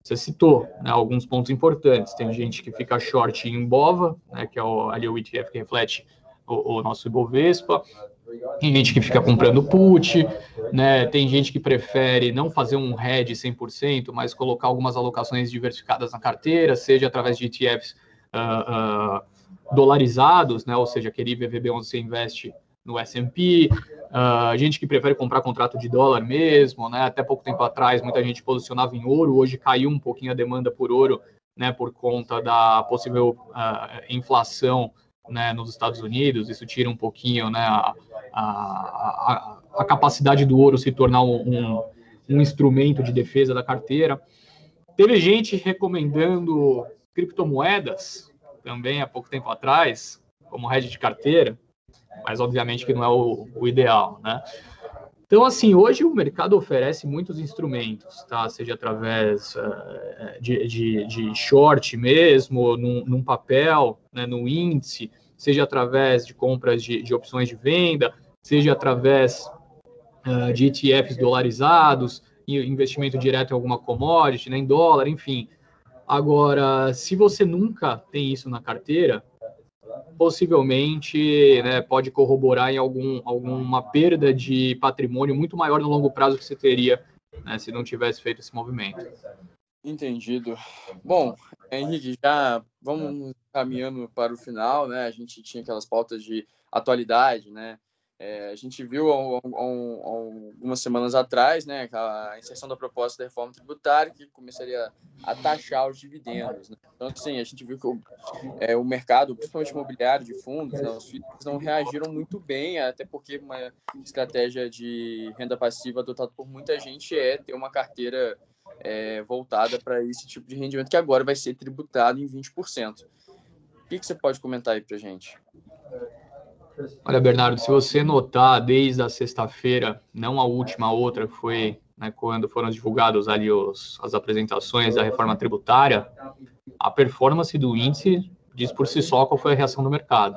Você citou né, alguns pontos importantes. Tem gente que fica short em Bova, né, que é o, ali o ETF que reflete o, o nosso Ibovespa. Tem gente que fica comprando put, né? Tem gente que prefere não fazer um hedge 100%, mas colocar algumas alocações diversificadas na carteira, seja através de ETFs uh, uh, dolarizados, né? Ou seja, aquele IVVB onde você investe no S&P, uh, gente que prefere comprar contrato de dólar mesmo, né? Até pouco tempo atrás, muita gente posicionava em ouro, hoje caiu um pouquinho a demanda por ouro, né? Por conta da possível inflação né, nos Estados Unidos, isso tira um pouquinho né, a, a, a capacidade do ouro se tornar um, um, instrumento de defesa da carteira. Teve gente recomendando criptomoedas também há pouco tempo atrás, como hedge de carteira, mas obviamente que não é o, o ideal, né? Então, assim, hoje o mercado oferece muitos instrumentos, tá? Seja através uh, de, de, de, short mesmo, num, num papel, né, no índice, seja através de compras de, de opções de venda, seja através uh, de ETFs dolarizados, investimento direto em alguma commodity, né, em dólar, enfim. Agora, se você nunca tem isso na carteira, possivelmente né, pode corroborar em algum, alguma perda de patrimônio muito maior no longo prazo que você teria né, se não tivesse feito esse movimento. Entendido. Bom, Henrique, já vamos caminhando para o final, né? A gente tinha aquelas pautas de atualidade, né? É, a gente viu há, algumas semanas atrás né, a inserção da proposta da reforma tributária que começaria a taxar os dividendos. Né? Então, assim, a gente viu que o, é, o mercado, principalmente imobiliário de fundos, né, os não reagiram muito bem, até porque uma estratégia de renda passiva adotada por muita gente é ter uma carteira é, voltada para esse tipo de rendimento que agora vai ser tributado em 20%. O que, que você pode comentar aí para gente? Olha, Bernardo, se você notar desde a sexta-feira, não a última, a outra, que foi né, quando foram divulgados ali os, as apresentações da reforma tributária, a performance do índice diz por si só qual foi a reação do mercado.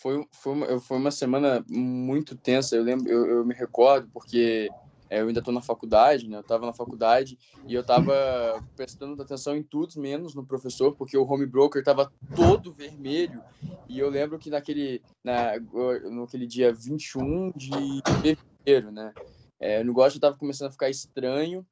Foi, foi, uma, foi uma semana muito tensa, eu lembro, eu, eu me recordo, porque eu ainda estou na faculdade, né? Eu estava na faculdade e eu estava prestando atenção em tudo menos no professor, porque o home broker estava todo vermelho. E eu lembro que naquele, na, naquele dia 21 de fevereiro, né? É, o negócio estava começando a ficar estranho.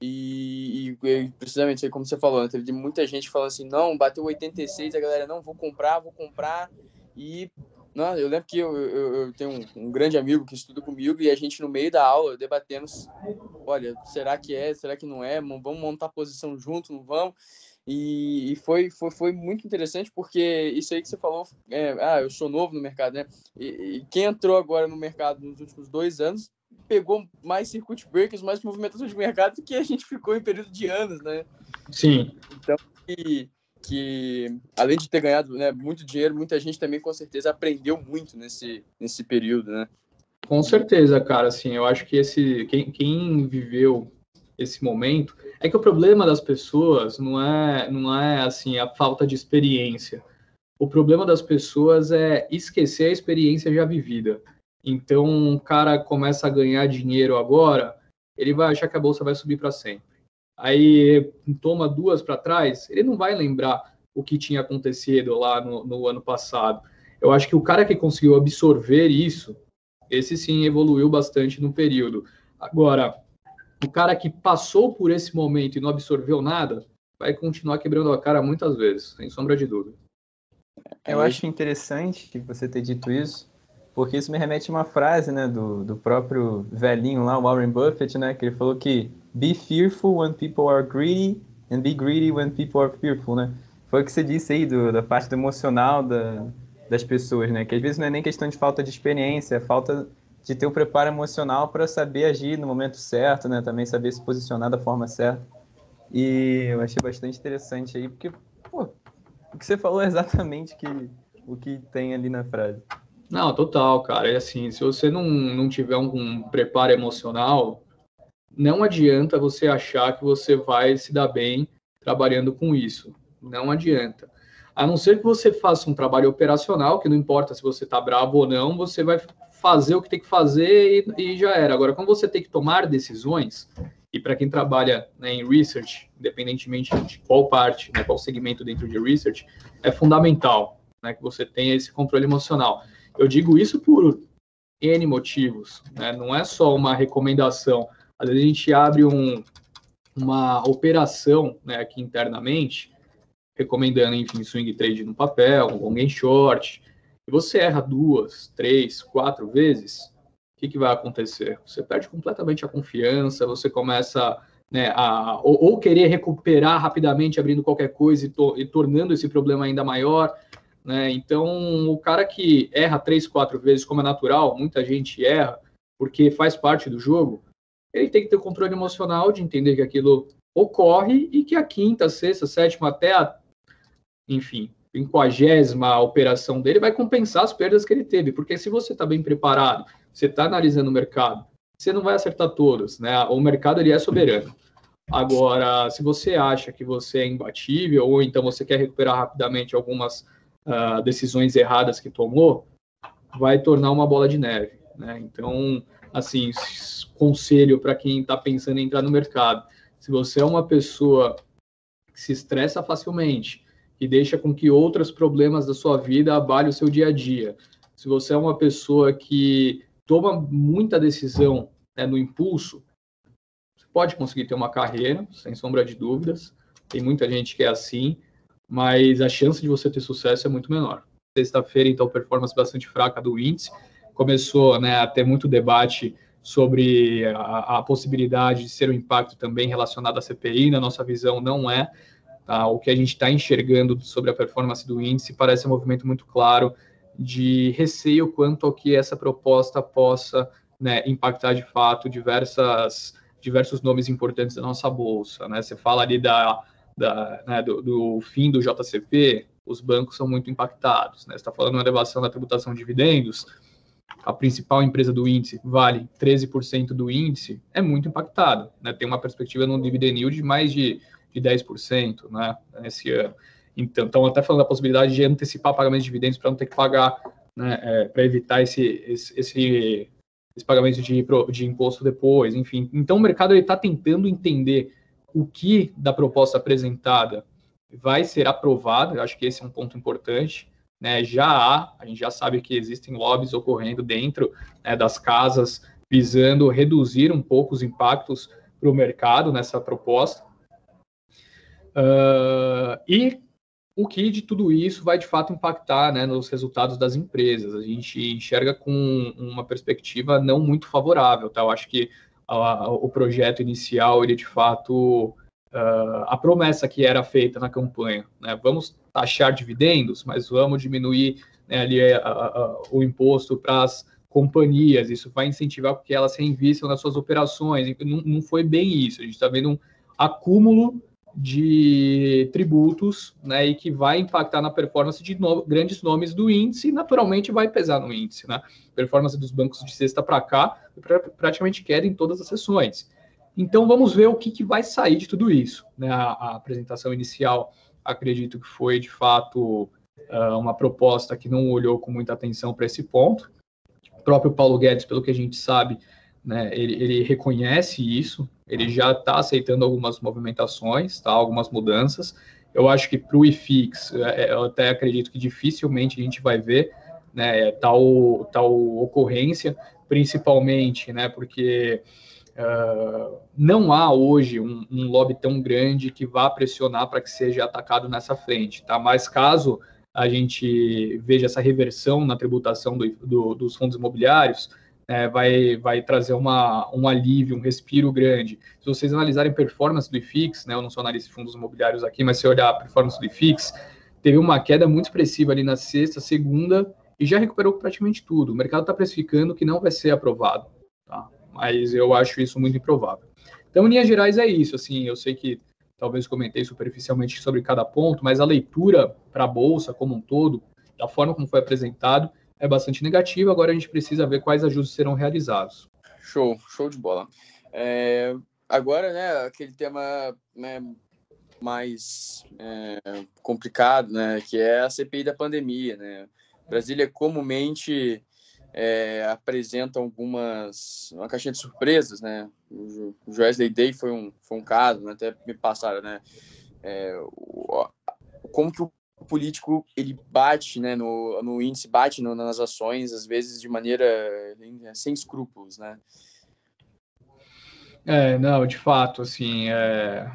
E, e, precisamente como você falou, né? teve muita gente falando assim: não, bateu 86, a galera, não, vou comprar, vou comprar. E não, eu lembro que eu, eu, eu tenho um, um, grande amigo que estuda comigo e a gente, no meio da aula, debatendo: olha, será que é, será que não é? Vamos montar posição junto, não vamos? E, e foi, foi, foi muito interessante porque isso aí que você falou, é, ah, eu sou novo no mercado, né? E, e, quem entrou agora no mercado nos últimos dois anos pegou mais circuit breakers, mais movimentação de mercado do que a gente ficou em período de anos, né? Sim. Então, e, que além de ter ganhado né, muito dinheiro, muita gente também com certeza aprendeu muito nesse, nesse período, né? Com certeza, cara. Assim, eu acho que esse quem, quem viveu esse momento é que o problema das pessoas não é não é assim a falta de experiência. O problema das pessoas é esquecer a experiência já vivida. Então, um cara começa a ganhar dinheiro agora, ele vai achar que a bolsa vai subir para sempre aí toma duas para trás, ele não vai lembrar o que tinha acontecido lá no, no, ano passado. Eu acho que o cara que conseguiu absorver isso, esse sim evoluiu bastante no período. Agora, o cara que passou por esse momento e não absorveu nada, vai continuar quebrando a cara muitas vezes, sem sombra de dúvida. Eu acho interessante você ter dito isso, porque isso me remete a uma frase né, do, do próprio velhinho lá, Warren Buffett, né, que ele falou que be fearful when people are greedy and be greedy when people are fearful, né? Foi o que você disse aí do, da parte emocional da, das pessoas, né? Que às vezes não é nem questão de falta de experiência, é falta de ter o preparo emocional para saber agir no momento certo, né? Também saber se posicionar da forma certa. E eu achei bastante interessante aí, porque, pô, o que você falou é exatamente que, o que tem ali na frase. Não, total, cara. É assim, se você não, não tiver um preparo emocional, não adianta você achar que você vai se dar bem trabalhando com isso. Não adianta. A não ser que você faça um trabalho operacional, que não importa se você está bravo ou não, você vai fazer o que tem que fazer e, e já era. Agora, quando você tem que tomar decisões, e para quem trabalha né, em research, independentemente de qual parte, né, qual segmento dentro de research, é fundamental né, que você tenha esse controle emocional. Eu digo isso por N motivos, né? não é só uma recomendação. Às vezes a gente abre um, uma operação né, aqui internamente, recomendando, enfim, swing trade no papel, long and short, e você erra duas, três, quatro vezes, o que, que vai acontecer? Você perde completamente a confiança, você começa né, a, ou, ou, querer recuperar rapidamente, abrindo qualquer coisa e, to, e tornando esse problema ainda maior. Né? Então, o cara que erra três, quatro vezes, como é natural, muita gente erra, porque faz parte do jogo, ele tem que ter o controle emocional de entender que aquilo ocorre e que a quinta, sexta, sétima, até a, enfim, quinquagésima operação dele vai compensar as perdas que ele teve. Porque se você está bem preparado, você está analisando o mercado, você não vai acertar todas, né? O mercado ele é soberano. Agora, se você acha que você é imbatível ou então você quer recuperar rapidamente algumas uh, decisões erradas que tomou, vai tornar uma bola de neve, né? Então, assim, conselho para quem está pensando em entrar no mercado: se você é uma pessoa que se estressa facilmente, que deixa com que outros problemas da sua vida abalem o seu dia a dia, se você é uma pessoa que toma muita decisão né, no impulso, você pode conseguir ter uma carreira, sem sombra de dúvidas. Tem muita gente que é assim, mas a chance de você ter sucesso é muito menor. Sexta-feira, então, performance bastante fraca do índice. Começou né, a ter muito debate sobre a, a, possibilidade de ser um impacto também relacionado à CPI. Na nossa visão, não é. Tá? O que a gente está enxergando sobre a performance do índice parece um movimento muito claro de receio quanto ao que essa proposta possa né, impactar de fato diversas, diversos nomes importantes da nossa bolsa. Né? Você fala ali da, da, né, do, do, fim do JCP, os bancos são muito impactados. Né? Você está falando uma elevação da tributação de dividendos, a principal empresa do índice vale 13% do índice, é muito impactado. Né? Tem uma perspectiva no dividend yield de mais de, de 10% né, nesse ano. Então, estão até falando da possibilidade de antecipar pagamento de dividendos para não ter que pagar, né, é, para evitar esse, esse, esse, esse pagamento de, de imposto depois, enfim. Então, o mercado está tentando entender o que da proposta apresentada vai ser aprovado, eu acho que esse é um ponto importante. Né, já há, a gente já sabe que existem lobbies ocorrendo dentro né, das casas, visando reduzir um pouco os impactos para o mercado nessa proposta. Uh, e o que de tudo isso vai de fato impactar né, nos resultados das empresas. A gente enxerga com uma perspectiva não muito favorável. Tá? Eu acho que o projeto inicial, ele de fato, uh, a promessa que era feita na campanha, né, vamos taxar dividendos, mas vamos diminuir né, ali a, a, o imposto para as companhias, isso vai incentivar que elas reinvistam nas suas operações. Não, não foi bem isso. A gente está vendo um acúmulo de tributos, né, e que vai impactar na performance de no grandes nomes do índice e naturalmente vai pesar no índice, né? Performance dos bancos de sexta para cá pra, praticamente queda em todas as sessões. Então vamos ver o que, que vai sair de tudo isso, né? A, a apresentação inicial, acredito que foi de fato uh, uma proposta que não olhou com muita atenção para esse ponto. O próprio Paulo Guedes, pelo que a gente sabe, né, ele, ele reconhece isso, ele já está aceitando algumas movimentações, tá, algumas mudanças. Eu acho que para o IFIX, é, é, eu até acredito que dificilmente a gente vai ver né, tal, tal ocorrência, principalmente né, porque uh, não há hoje um, um, lobby tão grande que vá pressionar para que seja atacado nessa frente. Tá? Mas caso a gente veja essa reversão na tributação do, do, dos fundos imobiliários, é, vai, vai trazer uma, um alívio, um respiro grande. Se vocês analisarem performance do IFIX, né, eu não sou analista de fundos imobiliários aqui, mas se olhar a performance do IFIX, teve uma queda muito expressiva ali na sexta, segunda, e já recuperou praticamente tudo. O mercado está precificando que não vai ser aprovado? Mas eu acho isso muito improvável. Então, em linhas gerais, é isso. Assim, eu sei que talvez comentei superficialmente sobre cada ponto, mas a leitura para a Bolsa como um todo, da forma como foi apresentado, é bastante negativo. Agora a gente precisa ver quais ajustes serão realizados. Show, show de bola. É, agora, né, aquele tema né, mais é, complicado, né, que é a CPI da pandemia, né. Brasília comumente é, apresenta algumas uma caixinha de surpresas, né. O, o Wesley Day foi um foi um caso, né, até me passaram, né. É, o, como que o político ele bate né, no, no índice, bate no, nas ações, às vezes de maneira né, sem escrúpulos, né? É, não, de fato, assim, é...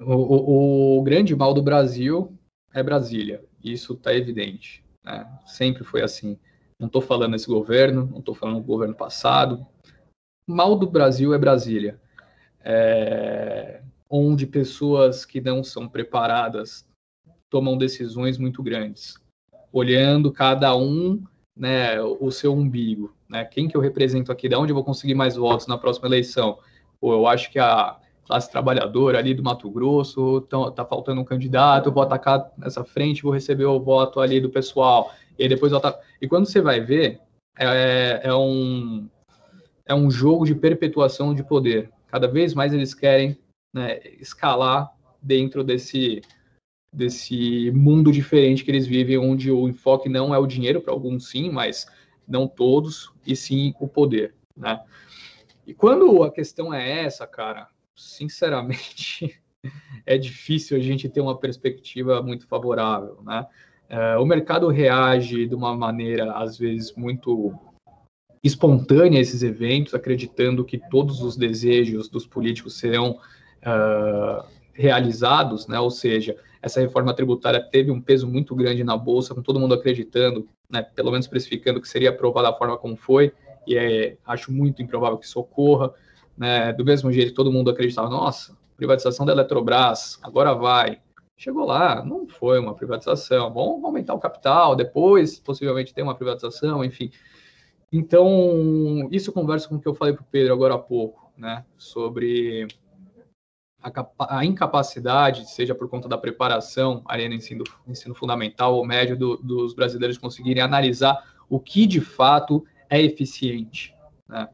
o, o, o grande mal do Brasil é Brasília, isso está evidente, né? Sempre foi assim. Não estou falando desse governo, não estou falando do governo passado. O mal do Brasil é Brasília, é... onde pessoas que não são preparadas tomam decisões muito grandes, olhando cada um, né, o seu umbigo, né? Quem que eu represento aqui? De onde eu vou conseguir mais votos na próxima eleição? Pô, eu acho que a classe trabalhadora ali do Mato Grosso tá, tá faltando um candidato, vou atacar nessa frente, vou receber o voto ali do pessoal. E depois eu e quando você vai ver, é, é um é um jogo de perpetuação de poder. Cada vez mais eles querem né, escalar dentro desse, desse mundo diferente que eles vivem, onde o enfoque não é o dinheiro, para alguns sim, mas não todos, e sim o poder. Né? E quando a questão é essa, cara, sinceramente, é difícil a gente ter uma perspectiva muito favorável, né? É, o mercado reage de uma maneira, às vezes, muito espontânea a esses eventos, acreditando que todos os desejos dos políticos serão uh, realizados, né? Ou seja, essa reforma tributária teve um peso muito grande na bolsa, com todo mundo acreditando, né? Pelo menos precificando que seria aprovada da forma como foi, e é, acho muito improvável que isso ocorra. Né? Do mesmo jeito, todo mundo acreditava, nossa, privatização da Eletrobras, agora vai. Chegou lá, não foi uma privatização. Vamos aumentar o capital, depois possivelmente tem uma privatização, enfim. Então, isso conversa com o que eu falei para o Pedro agora há pouco, né? Sobre a, a, incapacidade, seja por conta da preparação ali no ensino, ensino fundamental ou médio do, dos brasileiros conseguirem analisar o que de fato é eficiente. Né?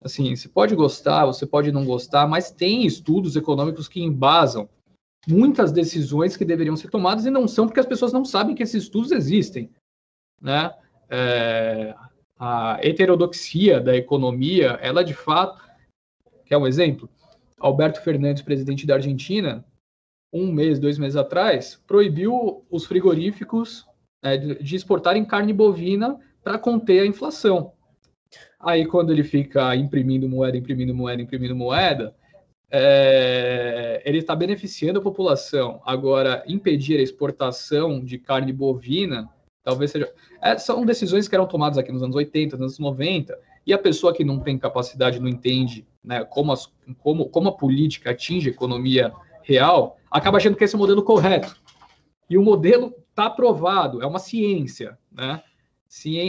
Assim, você pode gostar, você pode não gostar, mas tem estudos econômicos que embasam muitas decisões que deveriam ser tomadas e não são porque as pessoas não sabem que esses estudos existem, né? É, a heterodoxia da economia, ela de fato, quer um exemplo? Alberto Fernandes, presidente da Argentina, um mês, dois meses atrás, proibiu os frigoríficos é, de exportarem carne bovina para conter a inflação. Aí, quando ele fica imprimindo moeda, imprimindo moeda, imprimindo moeda, é, ele está beneficiando a população. Agora, impedir a exportação de carne bovina, talvez seja. É, são decisões que eram tomadas aqui nos anos 80, nos anos 90, e a pessoa que não tem capacidade, não entende né, como, as, como, como a política atinge a economia real, acaba achando que esse é o modelo correto. E o modelo está aprovado, é uma ciência, né?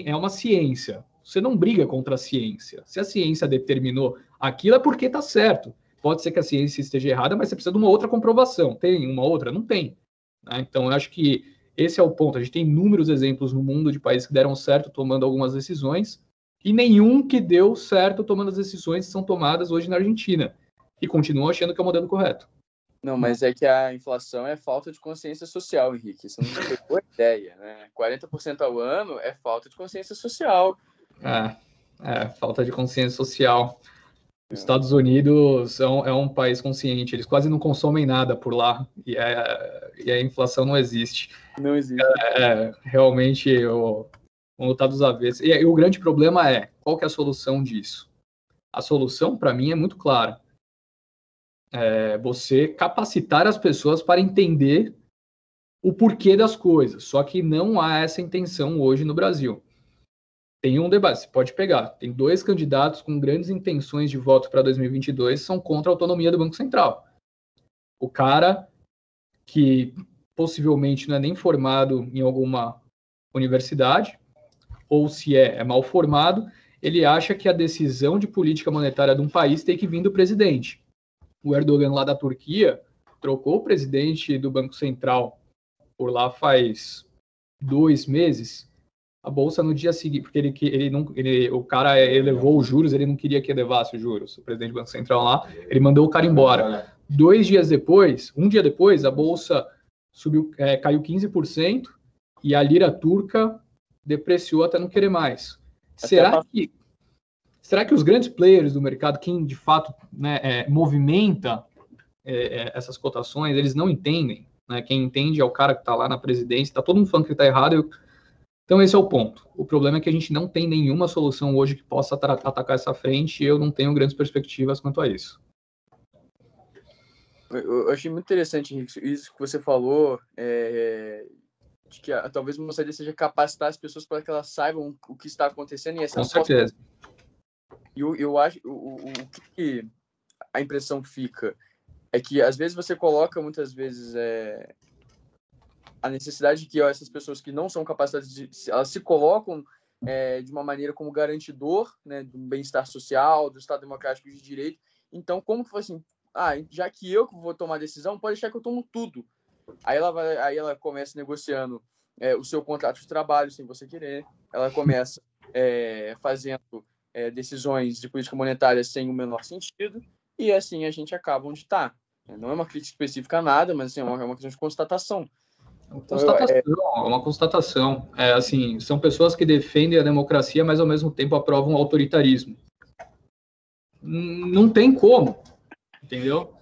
É uma ciência. Você não briga contra a ciência. Se a ciência determinou aquilo, é porque está certo. Pode ser que a ciência esteja errada, mas você precisa de uma outra comprovação. Tem uma outra? Não tem. Né? Então, eu acho que esse é o ponto. A gente tem inúmeros exemplos no mundo de países que deram certo tomando algumas decisões, e nenhum que deu certo tomando as decisões que são tomadas hoje na Argentina, e continuam achando que é o modelo correto. Não, mas é que a inflação é falta de consciência social, Henrique. Você não pegou a ideia, né? 40% ao ano é falta de consciência social. É, é falta de consciência social. Os Estados Unidos é um, é um, país consciente, eles quase não consomem nada por lá e, é, e a inflação não existe. Não existe. É, é realmente, o, vamos lutar dos avessos. E, e, o grande problema é, qual que é a solução disso? A solução, para mim, é muito clara. É você capacitar as pessoas para entender o porquê das coisas, só que não há essa intenção hoje no Brasil tem um debate, você pode pegar. Tem dois candidatos com grandes intenções de voto para 2022 são contra a autonomia do Banco Central. O cara que possivelmente não é nem formado em alguma universidade, ou se é, é mal formado, ele acha que a decisão de política monetária de um país tem que vir do presidente. O Erdogan lá da Turquia trocou o presidente do Banco Central por lá faz dois meses a bolsa no dia seguinte, porque ele, ele não, ele, o cara elevou os juros, ele não queria que elevasse os juros, o presidente do Banco Central lá, ele mandou o cara embora. Dois dias depois, um dia depois, a bolsa subiu, é, caiu 15% e a lira turca depreciou até não querer mais. Será que será que os grandes players do mercado, quem de fato né, é, movimenta é essas cotações, eles não entendem? Né? Quem entende é o cara que está lá na presidência. Está todo mundo falando que está errado. Eu, então, esse é o ponto. O problema é que a gente não tem nenhuma solução hoje que possa atacar essa frente e eu não tenho grandes perspectivas quanto a isso. Eu achei muito interessante isso que você falou, é, de que a, talvez uma saída seja capacitar as pessoas para que elas saibam o que está acontecendo. E essa Com certeza. E eu, eu acho, o, o, o que a impressão fica é que às vezes você coloca muitas vezes é, a necessidade de que ó, essas pessoas que não são capacitadas, de, elas se colocam é, de uma maneira como garantidor né, do bem-estar social, do Estado Democrático de Direito. Então, como que foi assim? Ah, já que eu que vou tomar a decisão, pode deixar que eu tomo tudo. Aí ela, vai, aí ela começa negociando é, o seu contrato de trabalho sem você querer. Ela começa é, fazendo é, decisões de política monetária sem o menor sentido, e assim a gente acaba onde está. Não é uma crítica específica a nada, mas assim, é, uma, é uma questão de constatação. Constatação, é uma constatação. É, assim, são pessoas que defendem a democracia, mas ao mesmo tempo aprovam o autoritarismo. Não tem como, entendeu?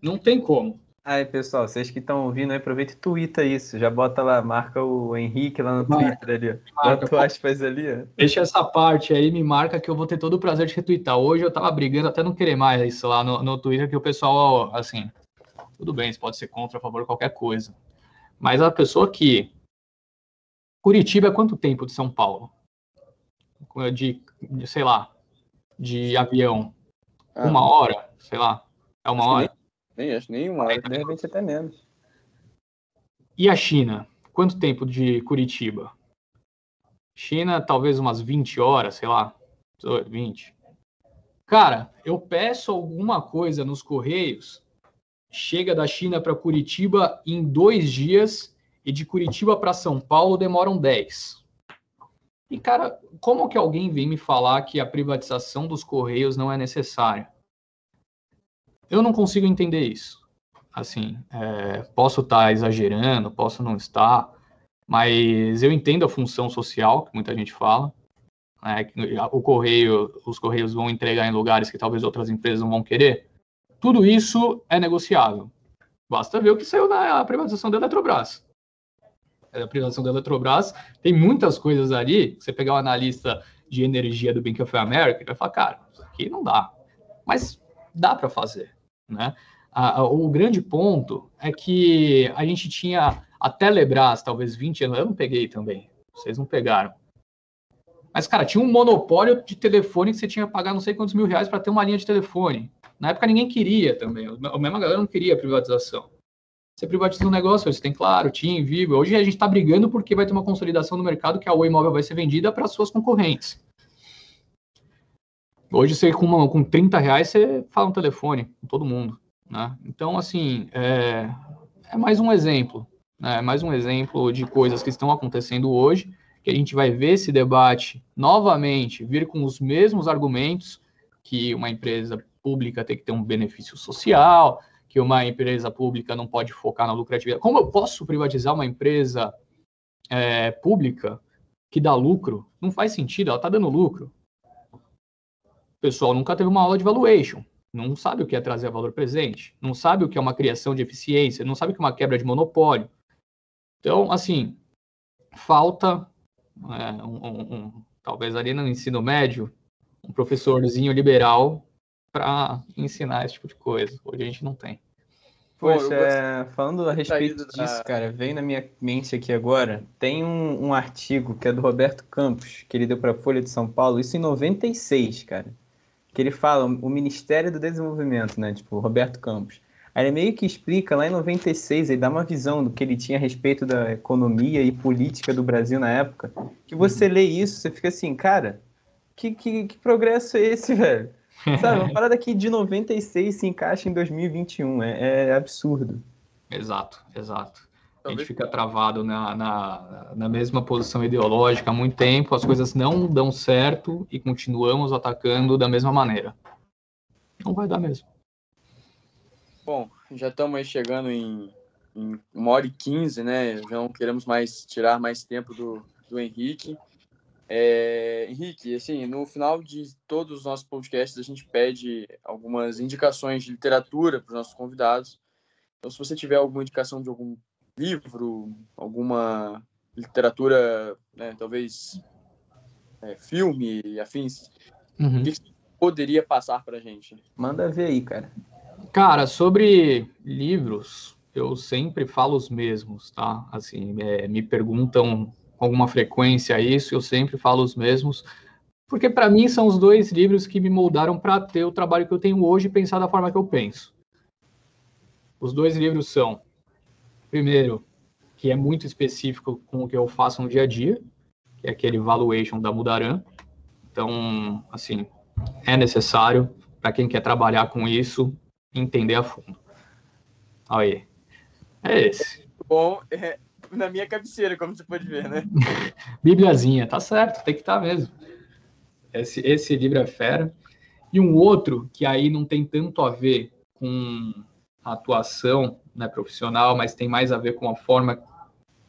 Não tem como. Aí, pessoal, vocês que estão ouvindo, aproveita e twitta isso. Já bota lá, marca o Henrique lá no marca, Twitter ali. Marca, bota aspas ali. Ó. Deixa essa parte aí, me marca que eu vou ter todo o prazer de retweetar. Hoje eu tava brigando até não querer mais isso lá no, no Twitter, que o pessoal, assim, tudo bem, você pode ser contra, a favor, qualquer coisa. Mas a pessoa que. Curitiba é quanto tempo de São Paulo? De, de sei lá, de avião. Ah. Uma hora, sei lá. É uma hora? Nem, nem acho, nem uma hora, de repente até menos. E a China? Quanto tempo de Curitiba? China, talvez umas 20 horas, sei lá. 20. Cara, eu peço alguma coisa nos Correios, chega da China para Curitiba em dois dias e de Curitiba para São Paulo demoram 10. E, cara, como que alguém vem me falar que a privatização dos Correios não é necessária? Eu não consigo entender isso. Assim, é, posso estar tá exagerando, posso não estar, mas eu entendo a função social que muita gente fala. Né, o correio, os correios vão entregar em lugares que talvez outras empresas não vão querer. Tudo isso é negociável. Basta ver o que saiu na privatização da Eletrobras. A privatização da Eletrobras tem muitas coisas ali. Você pegar o analista de energia do Bank of America, ele vai falar, cara, isso aqui não dá. Mas dá para fazer. Né? o grande ponto é que a gente tinha a Telebrás, talvez 20 anos, eu não peguei também, vocês não pegaram. Mas, cara, tinha um monopólio de telefone que você tinha que pagar não sei quantos mil reais para ter uma linha de telefone. Na época ninguém queria também, a mesma galera não queria privatização. Você privatiza um negócio, você tem Claro, TIM, Vivo. Hoje a gente está brigando porque vai ter uma consolidação no mercado que a Oi Móvel vai ser vendida para suas concorrentes. Hoje, você com, uma, com 30 reais, você fala no telefone com todo mundo. Né? Então, assim, é, é mais um exemplo. Né? É mais um exemplo de coisas que estão acontecendo hoje, que a gente vai ver esse debate novamente vir com os mesmos argumentos que uma empresa pública tem que ter um benefício social, que uma empresa pública não pode focar na lucratividade. Como eu posso privatizar uma empresa é, pública que dá lucro? Não faz sentido, ela está dando lucro pessoal nunca teve uma aula de valuation, não sabe o que é trazer valor presente, não sabe o que é uma criação de eficiência, não sabe o que é uma quebra de monopólio. Então, assim, falta, é, um, um, um, talvez ali no ensino médio, um professorzinho liberal para ensinar esse tipo de coisa. Hoje a gente não tem. Poxa, é, falando a respeito disso, cara, vem na minha mente aqui agora, tem um, um, artigo que é do Roberto Campos, que ele deu para a Folha de São Paulo, isso em 96, cara que ele fala o Ministério do Desenvolvimento, né? Tipo, Roberto Campos. Aí ele meio que explica lá em 96, ele dá uma visão do que ele tinha a respeito da economia e política do Brasil na época. Que você lê isso, você fica assim, cara, que, que, que progresso é esse, velho? Sabe, uma parada que de 96 se encaixa em 2021, é, é absurdo. Exato, exato. A gente fica travado na, na, na, mesma posição ideológica há muito tempo, as coisas não dão certo e continuamos atacando da mesma maneira. Não vai dar mesmo. Bom, já estamos aí chegando em, em uma hora e quinze, né? Já não queremos mais tirar mais tempo do, do Henrique. É, Henrique, assim, no final de todos os nossos podcasts, a gente pede algumas indicações de literatura para os nossos convidados. Então, se você tiver alguma indicação de algum livro, alguma literatura, né, talvez é, filme, afins, uhum. o que você poderia passar para a gente? Manda ver aí, cara. Cara, sobre livros, eu sempre falo os mesmos, tá? Assim, é, me perguntam alguma frequência isso, eu sempre falo os mesmos, porque para mim são os dois livros que me moldaram para ter o trabalho que eu tenho hoje e pensar da forma que eu penso. Os dois livros são Primeiro, que é muito específico com o que eu faço no dia a dia, que é aquele valuation da Mudaran. Então, assim, é necessário para quem quer trabalhar com isso entender a fundo. Aí. É esse. Bom, é na minha cabeceira, como você pode ver, né? Bibliazinha, tá certo, tem que estar tá mesmo. esse, esse livro é fera. E um outro que aí não tem tanto a ver com a atuação né, profissional, mas tem mais a ver com a forma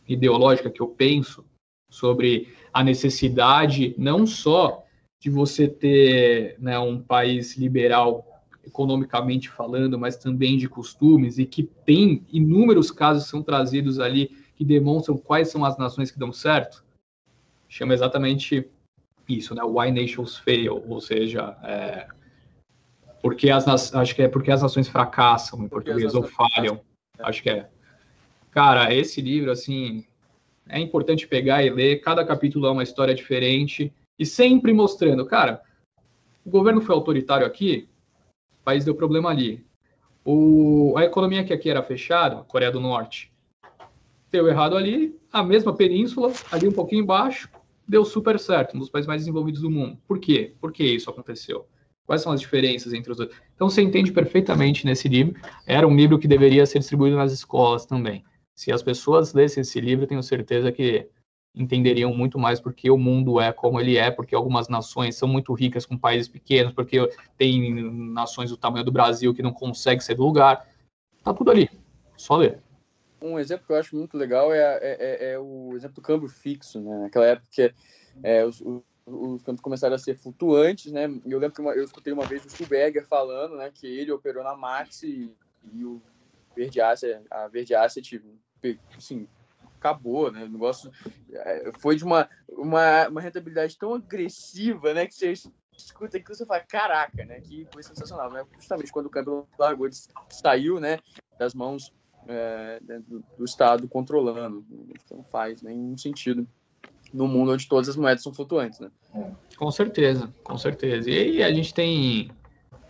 ideológica que eu penso sobre a necessidade não só de você ter né, um país liberal economicamente falando, mas também de costumes, e que tem inúmeros casos que são trazidos ali que demonstram quais são as nações que dão certo, chama exatamente isso, né? Why Nations Fail, ou seja, é, porque as acho que é porque as nações fracassam em português ou falham, acho que é. Cara, esse livro assim é importante pegar e ler. Cada capítulo é uma história diferente e sempre mostrando, cara, o governo foi autoritário aqui, o país deu problema ali. O, a economia que aqui era fechada, Coreia do Norte, deu errado ali, a mesma península, ali um pouquinho embaixo, deu super certo, um dos países mais desenvolvidos do mundo. Por quê? Por que isso aconteceu? Quais são as diferenças entre os dois? Então você entende perfeitamente nesse livro. Era um livro que deveria ser distribuído nas escolas também. Se as pessoas lessem esse livro, tenho certeza que entenderiam muito mais porque o mundo é como ele é, porque algumas nações são muito ricas com países pequenos, porque tem nações do tamanho do Brasil que não conseguem ser do lugar. Tá tudo ali. Só ler. Um exemplo que eu acho muito legal é, é, é, é o exemplo do câmbio fixo, né? Naquela época que é, os, os câmbios começaram a ser flutuantes, né? Eu lembro que uma, eu escutei uma vez o Stuberger falando, né, que ele operou na Max e, e o Verde Asset, a Verde Asset, assim, acabou, né? O negócio é, foi de uma, uma, uma rentabilidade tão agressiva, né, que você escuta que você fala, caraca, né? Que foi sensacional, né? Justamente quando o câmbio largou, saiu, né, das mãos é, do, do, Estado controlando. Não faz nenhum sentido no mundo onde todas as moedas são flutuantes, né? Com certeza, com certeza. E aí a gente tem,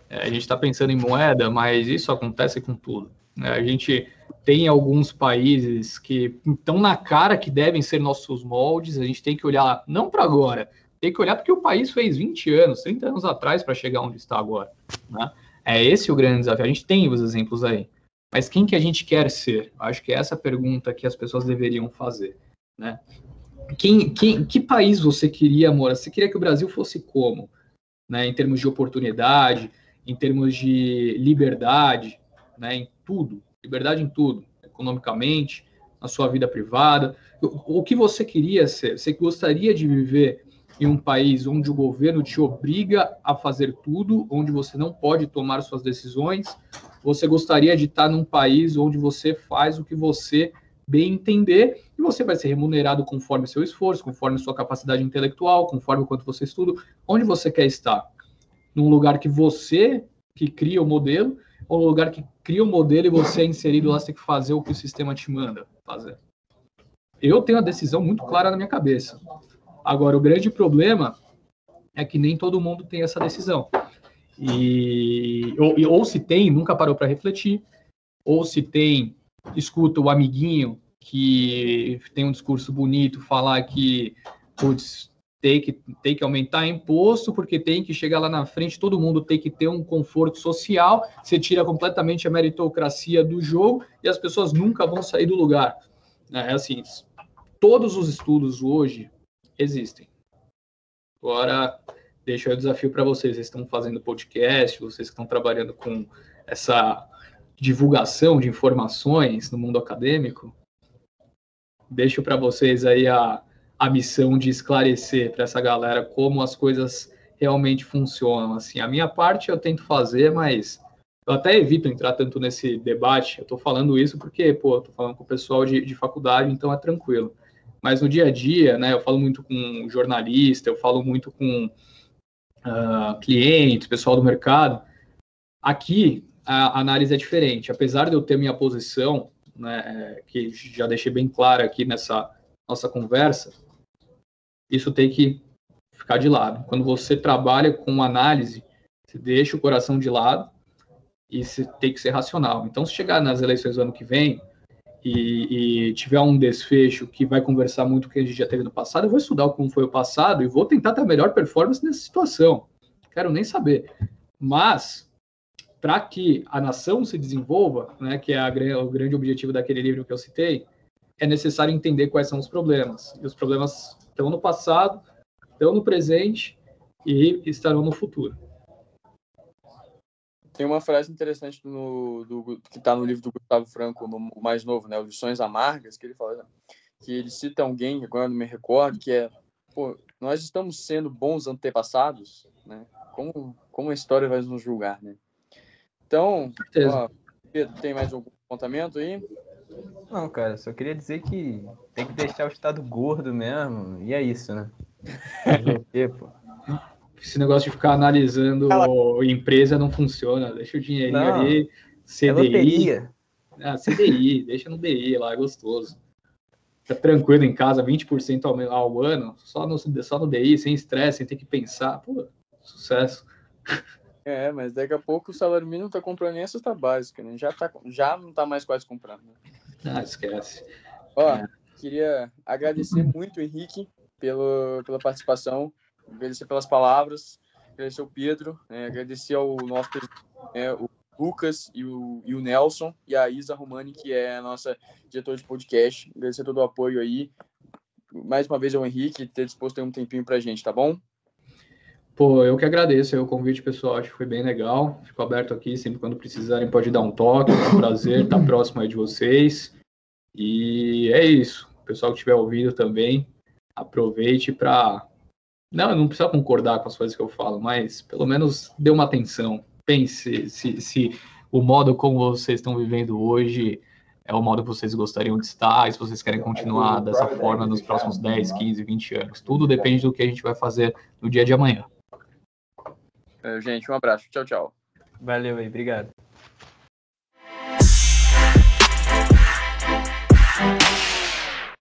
é, a gente está pensando em moeda, mas isso acontece com tudo. Né? A gente tem alguns países que estão na cara que devem ser nossos moldes. A gente tem que olhar não para agora, tem que olhar porque o país fez 20 anos, 30 anos atrás para chegar onde está agora. Né? É esse o grande desafio. A gente tem os exemplos aí. Mas quem que a gente quer ser? Acho que é essa pergunta que as pessoas deveriam fazer, né? Quem, quem, que país você queria morar? Você queria que o Brasil fosse como? Né, em termos de oportunidade, em termos de liberdade, né, em tudo, liberdade em tudo, economicamente, na sua vida privada. O, o que você queria ser? Você gostaria de viver em um país onde o governo te obriga a fazer tudo, onde você não pode tomar suas decisões? Você gostaria de estar num país onde você faz o que você bem entender e você vai ser remunerado conforme seu esforço, conforme sua capacidade intelectual, conforme o quanto você estuda, onde você quer estar? Num lugar que você que cria o modelo, ou num lugar que cria o modelo e você é inserido lá, você tem que fazer o que o sistema te manda fazer. Eu tenho a decisão muito clara na minha cabeça. Agora, o grande problema é que nem todo mundo tem essa decisão. E ou, ou se tem, nunca parou para refletir, ou se tem, escuta o amiguinho que tem um discurso bonito falar que putz, tem que, tem que aumentar imposto, porque tem que chegar lá na frente, todo mundo tem que ter um conforto social, você tira completamente a meritocracia do jogo e as pessoas nunca vão sair do lugar. É assim, todos os estudos hoje existem. Agora, deixo o desafio para vocês. Vocês estão fazendo podcast, vocês estão trabalhando com essa divulgação de informações no mundo acadêmico. Deixo para vocês aí a, a missão de esclarecer para essa galera como as coisas realmente funcionam. Assim, a minha parte eu tento fazer, mas eu até evito entrar tanto nesse debate. Eu estou falando isso porque, pô, estou falando com o pessoal de, de faculdade, então é tranquilo. Mas no dia a dia, né, eu falo muito com jornalista, eu falo muito com uh, clientes, pessoal do mercado. Aqui, a análise é diferente. Apesar de eu ter minha posição, né, que já deixei bem clara aqui nessa nossa conversa, isso tem que ficar de lado. Quando você trabalha com análise, você deixa o coração de lado e você tem que ser racional. Então, se chegar nas eleições do ano que vem, e, e, tiver um desfecho que vai conversar muito com o que a gente já teve no passado, eu vou estudar como foi o passado e vou tentar ter a melhor performance nessa situação. Quero nem saber. Mas, para que a nação se desenvolva, né, que é a, o grande objetivo daquele livro que eu citei, é necessário entender quais são os problemas. E os problemas estão no passado, estão no presente e estarão no futuro. Tem uma frase interessante no, do, que está no livro do Gustavo Franco, no mais novo, né, Lições Amargas, que ele fala que ele cita alguém, agora não me recordo, que é, pô, nós estamos sendo bons antepassados, né? Como, como a história vai nos julgar, né? Então, ó, Pedro, tem mais algum apontamento aí? Não, cara, só queria dizer que tem que deixar o estado gordo mesmo, e é isso, né? quê, pô? Esse negócio de ficar analisando Ela... empresa não funciona. Deixa o dinheirinho não, ali, CDI. É ah, CDI, deixa no DI lá, é gostoso. Fica tranquilo em casa, 20% ao, ao ano, só no, só no DI, sem estresse, sem ter que pensar. Pô, sucesso. É, mas daqui a pouco o salário mínimo tá comprando nem a cesta básica, né? Já, tá, já não tá mais quase comprando. Né? Ah, esquece. Ó, é. queria agradecer muito Henrique pelo, pela participação, agradecer pelas palavras, agradecer ao Pedro, né? agradecer ao nosso né? o Lucas e o, e o Nelson e a Isa Romani, que é a nossa diretora de podcast. Agradecer todo o apoio aí. Mais uma vez ao Henrique ter disposto um tempinho pra gente, tá bom? Pô, eu que agradeço o convite, pessoal. Acho que foi bem legal. Fico aberto aqui, sempre quando precisarem, pode dar um toque. É um prazer estar próximo aí de vocês. E é isso. O pessoal que estiver ouvindo também, aproveite para. Não, não precisa concordar com as coisas que eu falo, mas pelo menos dê uma atenção. Pense se, se o modo como vocês estão vivendo hoje é o modo que vocês gostariam de estar, e se vocês querem continuar dessa forma nos próximos 10, 15, 20 anos. Tudo depende do que a gente vai fazer no dia de amanhã. É, gente, um abraço. Tchau, tchau. Valeu aí, obrigado.